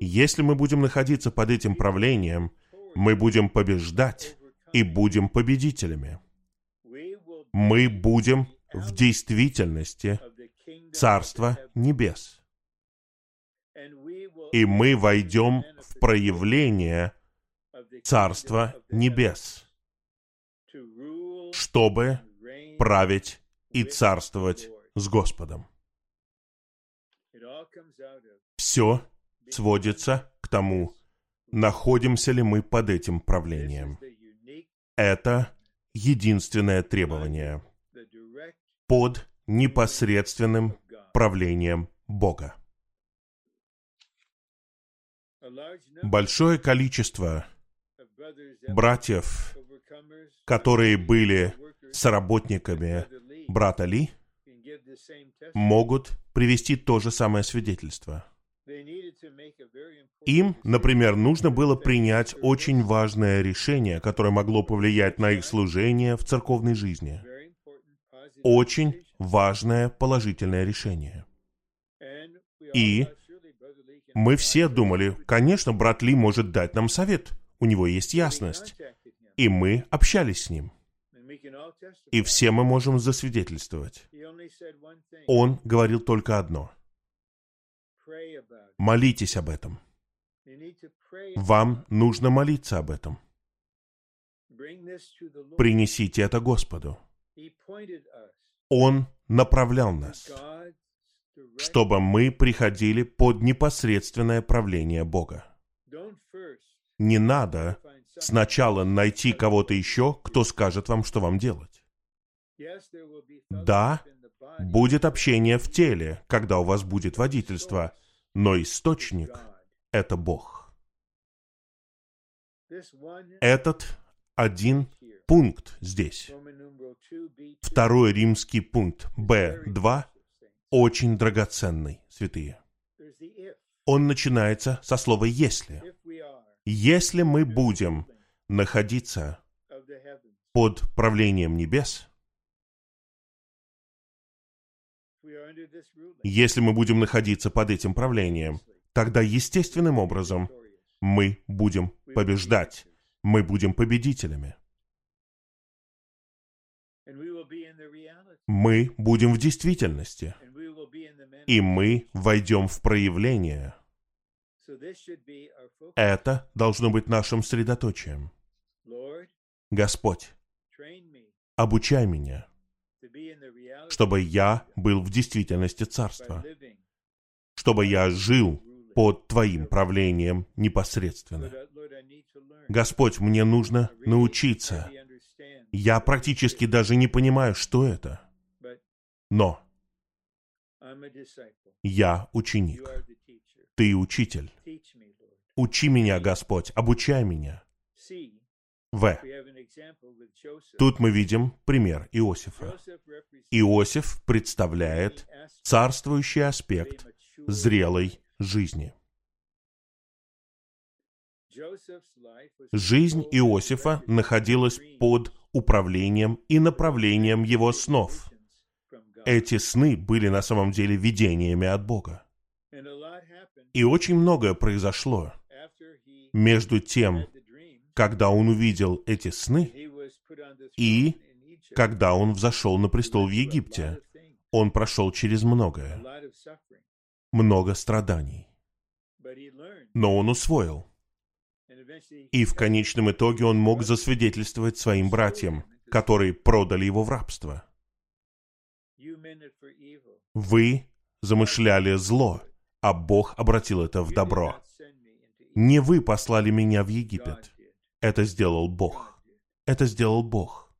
Если мы будем находиться под этим правлением, мы будем побеждать и будем победителями. Мы будем в действительности Царства Небес. И мы войдем в проявление Царства Небес, чтобы править и царствовать с Господом. Все сводится к тому, находимся ли мы под этим правлением. Это единственное требование под непосредственным правлением Бога. Большое количество братьев, которые были соработниками брата Ли, могут привести то же самое свидетельство. Им, например, нужно было принять очень важное решение, которое могло повлиять на их служение в церковной жизни. Очень важное положительное решение. И мы все думали, конечно, брат Ли может дать нам совет, у него есть ясность. И мы общались с ним. И все мы можем засвидетельствовать. Он говорил только одно. Молитесь об этом. Вам нужно молиться об этом. Принесите это Господу. Он направлял нас, чтобы мы приходили под непосредственное правление Бога. Не надо сначала найти кого-то еще, кто скажет вам, что вам делать. Да, будет общение в теле, когда у вас будет водительство, но источник — это Бог. Этот один пункт здесь, второй римский пункт Б2, очень драгоценный, святые. Он начинается со слова «если». Если мы будем находиться под правлением небес, если мы будем находиться под этим правлением, тогда естественным образом мы будем побеждать, мы будем победителями. Мы будем в действительности, и мы войдем в проявление. Это должно быть нашим средоточием. Господь, обучай меня чтобы я был в действительности царства, чтобы я жил под Твоим правлением непосредственно. Господь, мне нужно научиться. Я практически даже не понимаю, что это. Но я ученик. Ты учитель. Учи меня, Господь, обучай меня. В. Тут мы видим пример Иосифа. Иосиф представляет царствующий аспект зрелой жизни. Жизнь Иосифа находилась под управлением и направлением его снов. Эти сны были на самом деле видениями от Бога. И очень многое произошло между тем, когда он увидел эти сны, и когда он взошел на престол в Египте. Он прошел через многое, много страданий. Но он усвоил. И в конечном итоге он мог засвидетельствовать своим братьям, которые продали его в рабство. Вы замышляли зло, а Бог обратил это в добро. Не вы послали меня в Египет. Это сделал Бог. Это сделал Бог.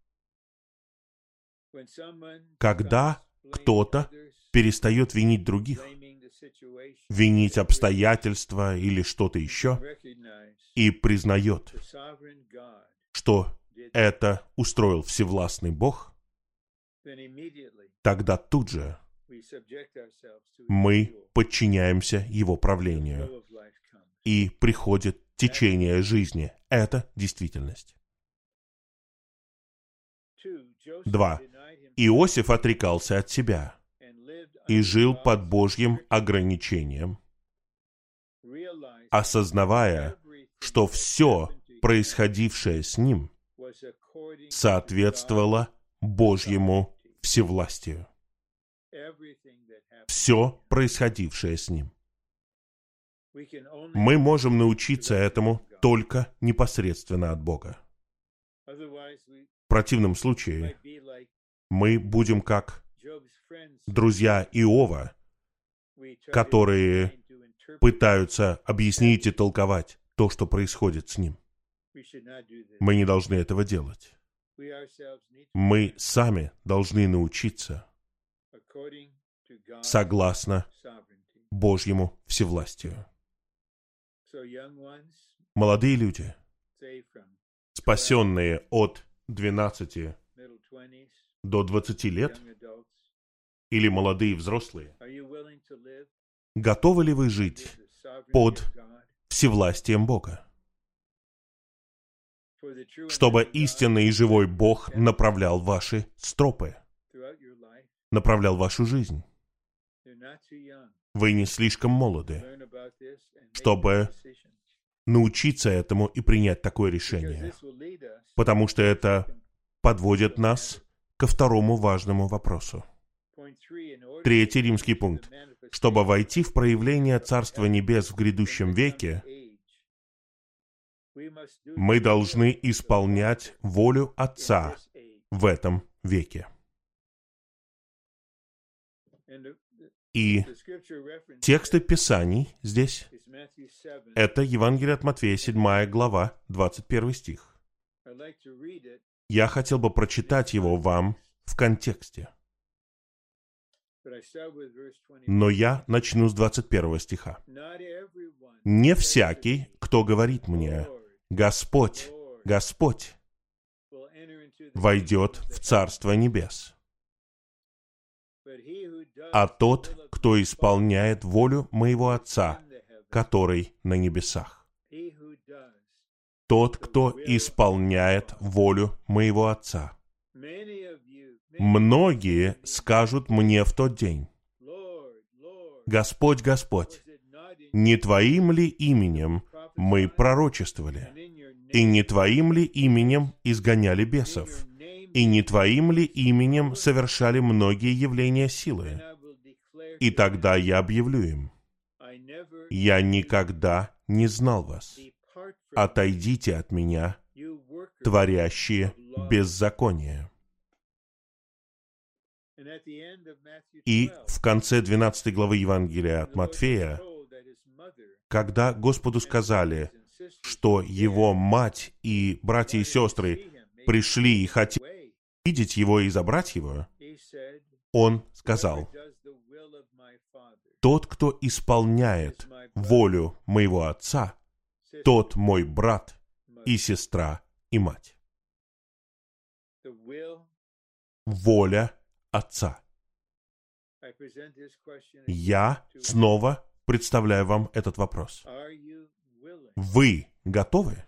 Когда кто-то перестает винить других, винить обстоятельства или что-то еще, и признает, что это устроил Всевластный Бог, тогда тут же мы подчиняемся Его правлению, и приходит течение жизни. Это действительность. Два. Иосиф отрекался от себя и жил под Божьим ограничением, осознавая, что все происходившее с ним соответствовало Божьему всевластию. Все происходившее с ним. Мы можем научиться этому только непосредственно от Бога. В противном случае мы будем как друзья Иова, которые пытаются объяснить и толковать то, что происходит с ним. Мы не должны этого делать. Мы сами должны научиться согласно Божьему всевластию. Молодые люди, спасенные от 12 до 20 лет, или молодые взрослые, готовы ли вы жить под всевластием Бога? Чтобы истинный и живой Бог направлял ваши стропы, направлял вашу жизнь. Вы не слишком молоды, чтобы научиться этому и принять такое решение. Потому что это подводит нас ко второму важному вопросу. Третий римский пункт. Чтобы войти в проявление Царства Небес в грядущем веке, мы должны исполнять волю Отца в этом веке. И тексты Писаний здесь — это Евангелие от Матфея, 7 глава, 21 стих. Я хотел бы прочитать его вам в контексте. Но я начну с 21 стиха. «Не всякий, кто говорит мне, Господь, Господь, войдет в Царство Небес, а тот, кто исполняет волю моего Отца, который на небесах. Тот, кто исполняет волю моего Отца. Многие скажут мне в тот день, Господь, Господь, не Твоим ли именем мы пророчествовали, и не Твоим ли именем изгоняли бесов, и не Твоим ли именем совершали многие явления силы? И тогда я объявлю им, я никогда не знал вас. Отойдите от меня, творящие беззаконие. И в конце 12 главы Евангелия от Матфея, когда Господу сказали, что его мать и братья и сестры пришли и хотели видеть его и забрать его, он сказал, «Тот, кто исполняет волю моего отца, тот мой брат и сестра и мать». Воля отца. Я снова представляю вам этот вопрос. Вы готовы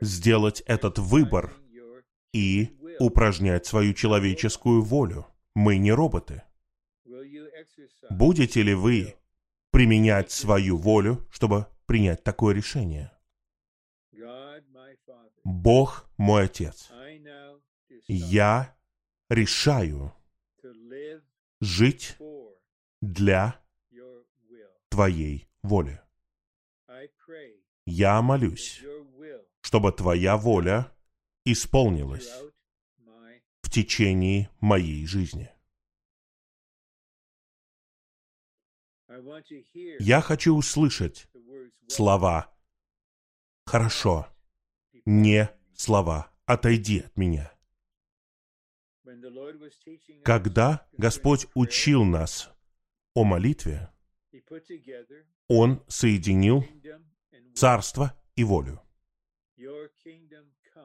сделать этот выбор и упражнять свою человеческую волю? Мы не роботы. Будете ли вы применять свою волю, чтобы принять такое решение? Бог мой Отец. Я решаю жить для Твоей воли. Я молюсь, чтобы Твоя воля исполнилась в течение моей жизни. Я хочу услышать слова «хорошо», не слова «отойди от меня». Когда Господь учил нас о молитве, Он соединил царство и волю.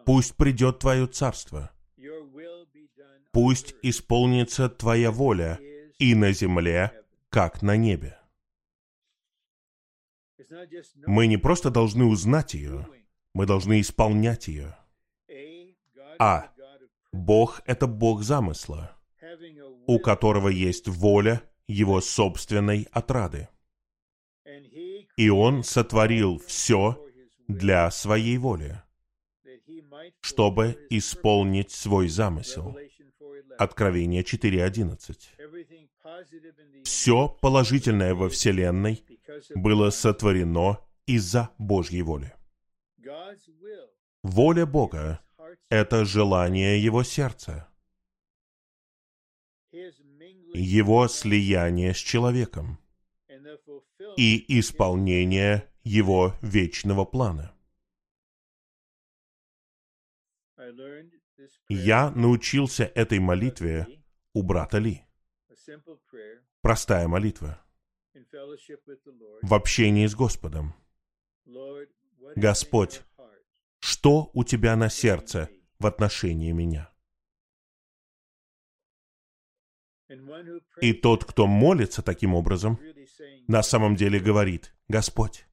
Пусть придет Твое царство. Пусть исполнится Твоя воля и на земле, как на небе. Мы не просто должны узнать ее, мы должны исполнять ее. А. Бог — это Бог замысла, у которого есть воля его собственной отрады. И Он сотворил все для своей воли, чтобы исполнить свой замысел. Откровение 4.11. Все положительное во Вселенной было сотворено из-за Божьей воли. Воля Бога — это желание Его сердца, Его слияние с человеком и исполнение Его вечного плана. Я научился этой молитве у брата Ли. Простая молитва. В общении с Господом. Господь, что у тебя на сердце в отношении меня? И тот, кто молится таким образом, на самом деле говорит, Господь,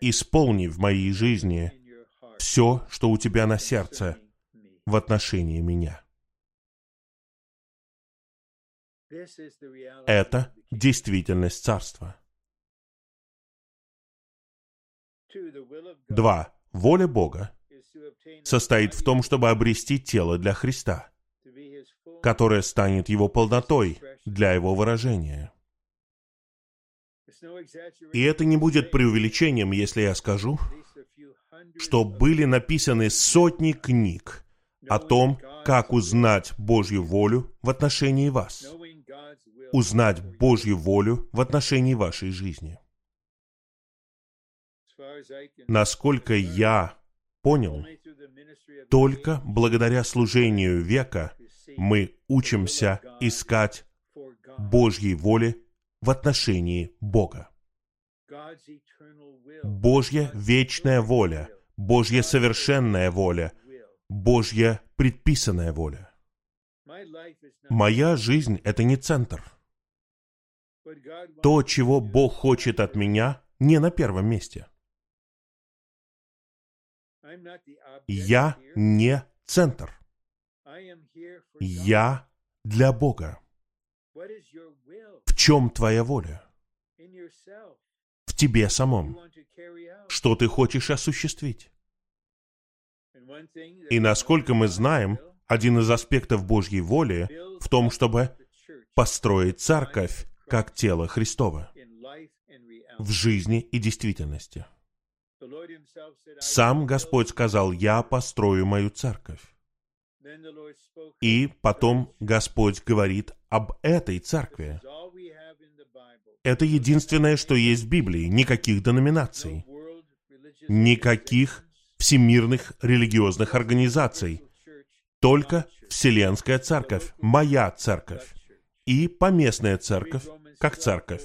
исполни в моей жизни все, что у тебя на сердце в отношении меня. Это действительность Царства. Два. Воля Бога состоит в том, чтобы обрести тело для Христа, которое станет Его полнотой для Его выражения. И это не будет преувеличением, если я скажу, что были написаны сотни книг о том, как узнать Божью волю в отношении вас, узнать Божью волю в отношении вашей жизни. Насколько я понял, только благодаря служению века мы учимся искать Божьей воли в отношении Бога. Божья вечная воля, Божья совершенная воля, Божья предписанная воля. Моя жизнь — это не центр. То, чего Бог хочет от меня, не на первом месте. Я не центр. Я для Бога. В чем твоя воля? Тебе самом. Что ты хочешь осуществить? И насколько мы знаем, один из аспектов Божьей воли в том, чтобы построить церковь как тело Христова в жизни и действительности. Сам Господь сказал, «Я построю мою церковь». И потом Господь говорит об этой церкви. Это единственное, что есть в Библии. Никаких деноминаций. Никаких всемирных религиозных организаций. Только Вселенская Церковь, моя Церковь. И поместная Церковь, как Церковь.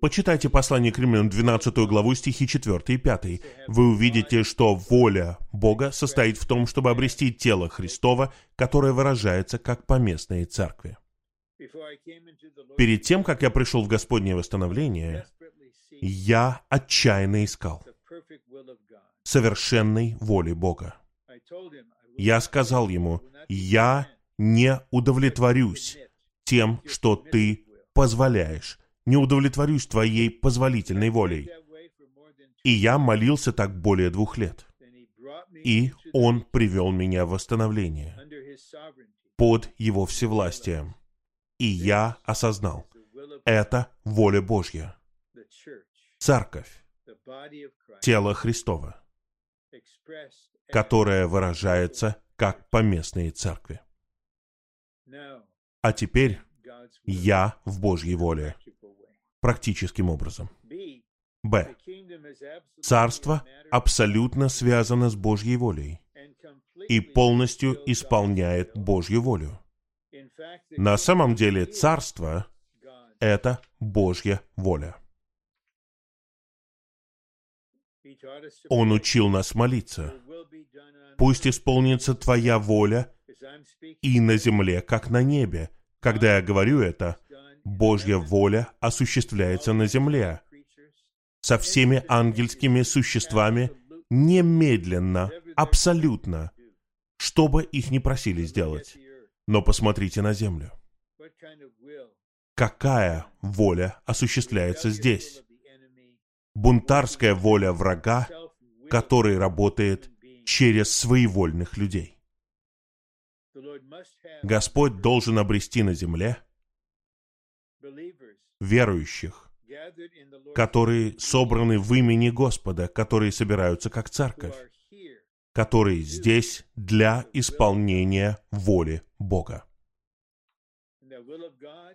Почитайте послание к Римлянам 12 главу стихи 4 и 5. Вы увидите, что воля Бога состоит в том, чтобы обрести тело Христова, которое выражается как поместные церкви. Перед тем, как я пришел в Господнее восстановление, я отчаянно искал совершенной воли Бога. Я сказал ему, я не удовлетворюсь тем, что ты позволяешь не удовлетворюсь твоей позволительной волей. И я молился так более двух лет. И он привел меня в восстановление под его всевластием. И я осознал, это воля Божья. Церковь, тело Христова, которое выражается как поместные церкви. А теперь я в Божьей воле практическим образом. Б. Царство абсолютно связано с Божьей волей и полностью исполняет Божью волю. На самом деле царство — это Божья воля. Он учил нас молиться. Пусть исполнится Твоя воля и на земле, как на небе. Когда я говорю это, Божья воля осуществляется на земле со всеми ангельскими существами немедленно, абсолютно, что бы их ни просили сделать. Но посмотрите на землю. Какая воля осуществляется здесь? Бунтарская воля врага, который работает через своевольных людей. Господь должен обрести на земле верующих, которые собраны в имени Господа, которые собираются как церковь, которые здесь для исполнения воли Бога.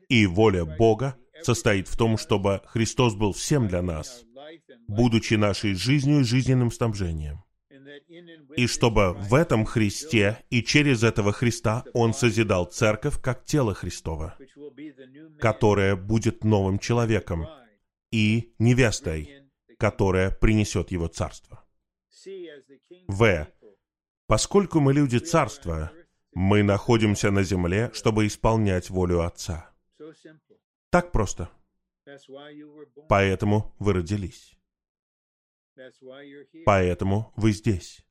И воля Бога состоит в том, чтобы Христос был всем для нас, будучи нашей жизнью и жизненным снабжением и чтобы в этом Христе и через этого Христа Он созидал церковь как тело Христова, которое будет новым человеком и невестой, которая принесет Его царство. В. Поскольку мы люди царства, мы находимся на земле, чтобы исполнять волю Отца. Так просто. Поэтому вы родились. Поэтому вы здесь,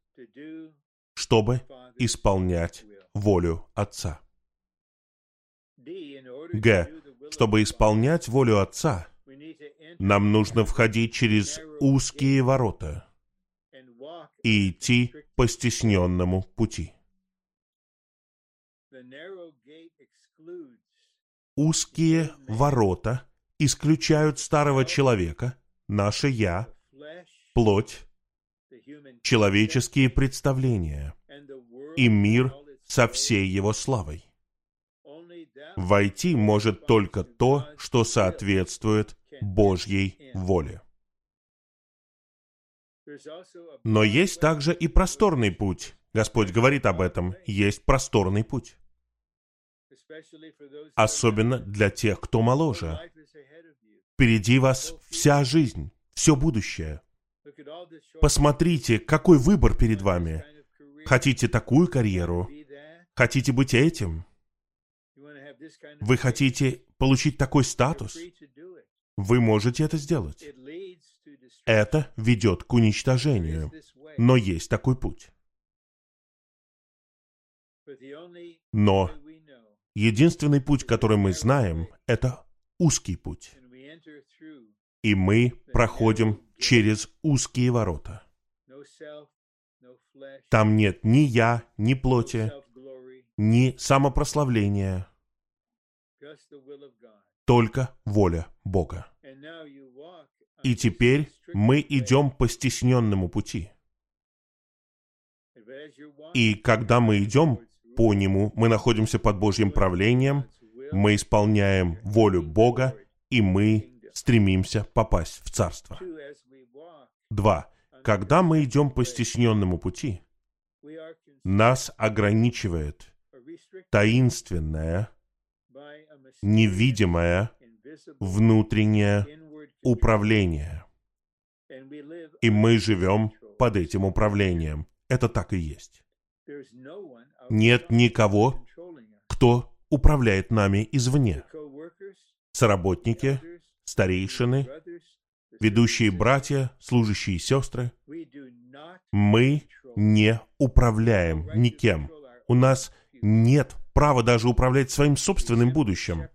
чтобы исполнять волю Отца. Г. Чтобы исполнять волю Отца, нам нужно входить через узкие ворота и идти по стесненному пути. Узкие ворота исключают старого человека, наше «я», плоть, человеческие представления и мир со всей его славой. Войти может только то, что соответствует Божьей воле. Но есть также и просторный путь. Господь говорит об этом. Есть просторный путь. Особенно для тех, кто моложе. Впереди вас вся жизнь, все будущее. Посмотрите, какой выбор перед вами. Хотите такую карьеру? Хотите быть этим? Вы хотите получить такой статус? Вы можете это сделать. Это ведет к уничтожению. Но есть такой путь. Но единственный путь, который мы знаем, это узкий путь. И мы проходим через узкие ворота. Там нет ни я, ни плоти, ни самопрославления, только воля Бога. И теперь мы идем по стесненному пути. И когда мы идем по нему, мы находимся под Божьим правлением, мы исполняем волю Бога, и мы стремимся попасть в Царство. Два. Когда мы идем по стесненному пути, нас ограничивает таинственное, невидимое внутреннее управление. И мы живем под этим управлением. Это так и есть. Нет никого, кто управляет нами извне. Соработники, старейшины, ведущие братья, служащие сестры. Мы не управляем никем. У нас нет права даже управлять своим собственным будущим.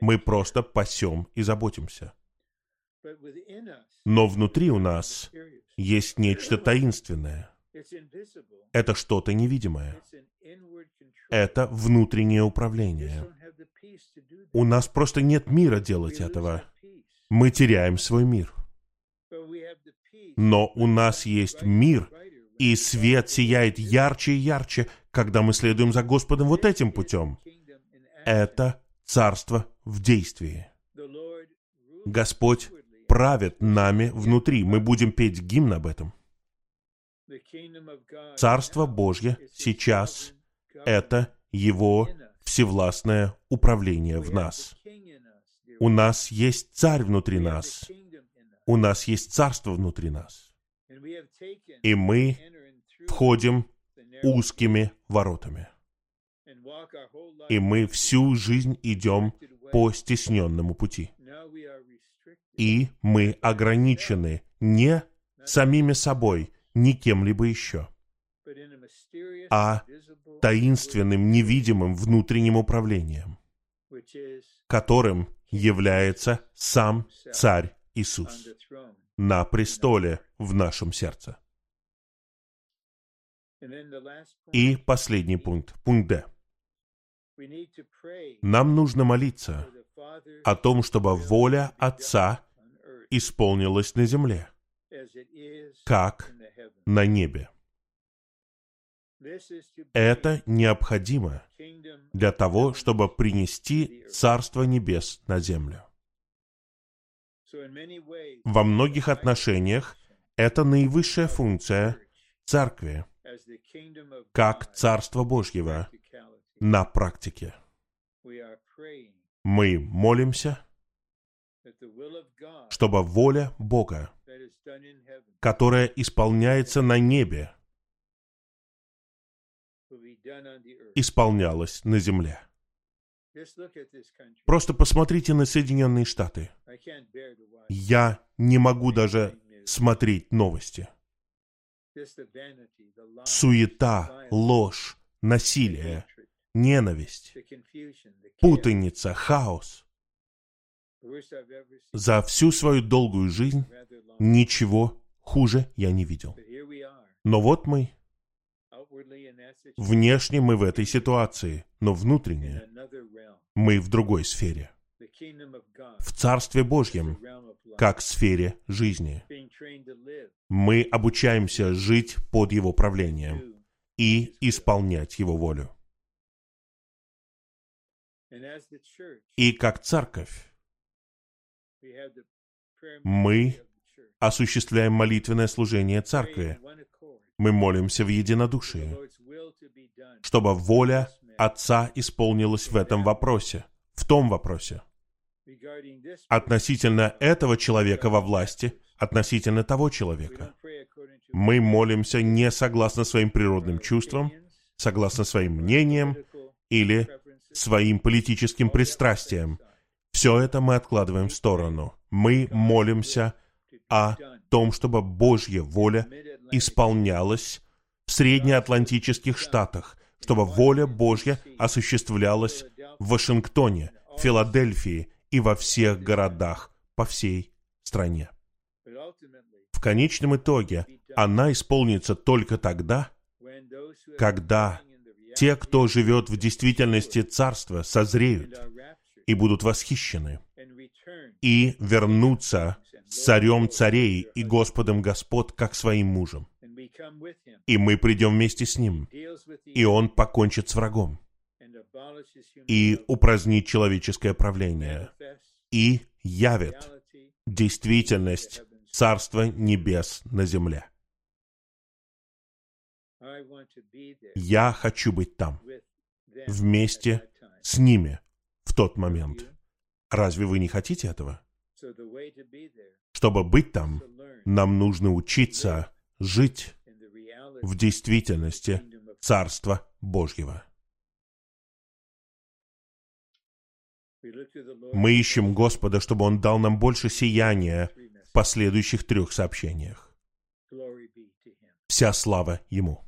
Мы просто пасем и заботимся. Но внутри у нас есть нечто таинственное. Это что-то невидимое. Это внутреннее управление. У нас просто нет мира делать этого. Мы теряем свой мир. Но у нас есть мир, и свет сияет ярче и ярче, когда мы следуем за Господом вот этим путем. Это царство в действии. Господь правит нами внутри. Мы будем петь гимн об этом. Царство Божье сейчас — это Его всевластное управление в нас. У нас есть царь внутри нас. У нас есть царство внутри нас. И мы входим узкими воротами. И мы всю жизнь идем по стесненному пути. И мы ограничены не самими собой, ни кем-либо еще, а таинственным, невидимым внутренним управлением, которым является сам Царь Иисус на престоле в нашем сердце. И последний пункт, пункт Д. Нам нужно молиться о том, чтобы воля Отца исполнилась на земле, как на небе. Это необходимо для того, чтобы принести Царство Небес на землю. Во многих отношениях это наивысшая функция Церкви, как Царство Божьего на практике. Мы молимся, чтобы воля Бога, которая исполняется на небе, исполнялась на земле. Просто посмотрите на Соединенные Штаты. Я не могу даже смотреть новости. Суета, ложь, насилие, ненависть, путаница, хаос. За всю свою долгую жизнь ничего хуже я не видел. Но вот мы. Внешне мы в этой ситуации, но внутренне мы в другой сфере. В Царстве Божьем, как в сфере жизни. Мы обучаемся жить под Его правлением и исполнять Его волю. И как церковь мы осуществляем молитвенное служение церкви. Мы молимся в единодушии, чтобы воля Отца исполнилась в этом вопросе, в том вопросе. Относительно этого человека во власти, относительно того человека. Мы молимся не согласно своим природным чувствам, согласно своим мнениям или своим политическим пристрастиям. Все это мы откладываем в сторону. Мы молимся о том, чтобы Божья воля исполнялась в среднеатлантических штатах, чтобы воля Божья осуществлялась в Вашингтоне, Филадельфии и во всех городах по всей стране. В конечном итоге она исполнится только тогда, когда те, кто живет в действительности Царства, созреют и будут восхищены, и вернутся царем царей и Господом Господ, как своим мужем, и мы придем вместе с Ним, и Он покончит с врагом, и упразднит человеческое правление, и явит действительность Царства Небес на земле. Я хочу быть там, вместе с ними тот момент. Разве вы не хотите этого? Чтобы быть там, нам нужно учиться жить в действительности Царства Божьего. Мы ищем Господа, чтобы Он дал нам больше сияния в последующих трех сообщениях. Вся слава Ему.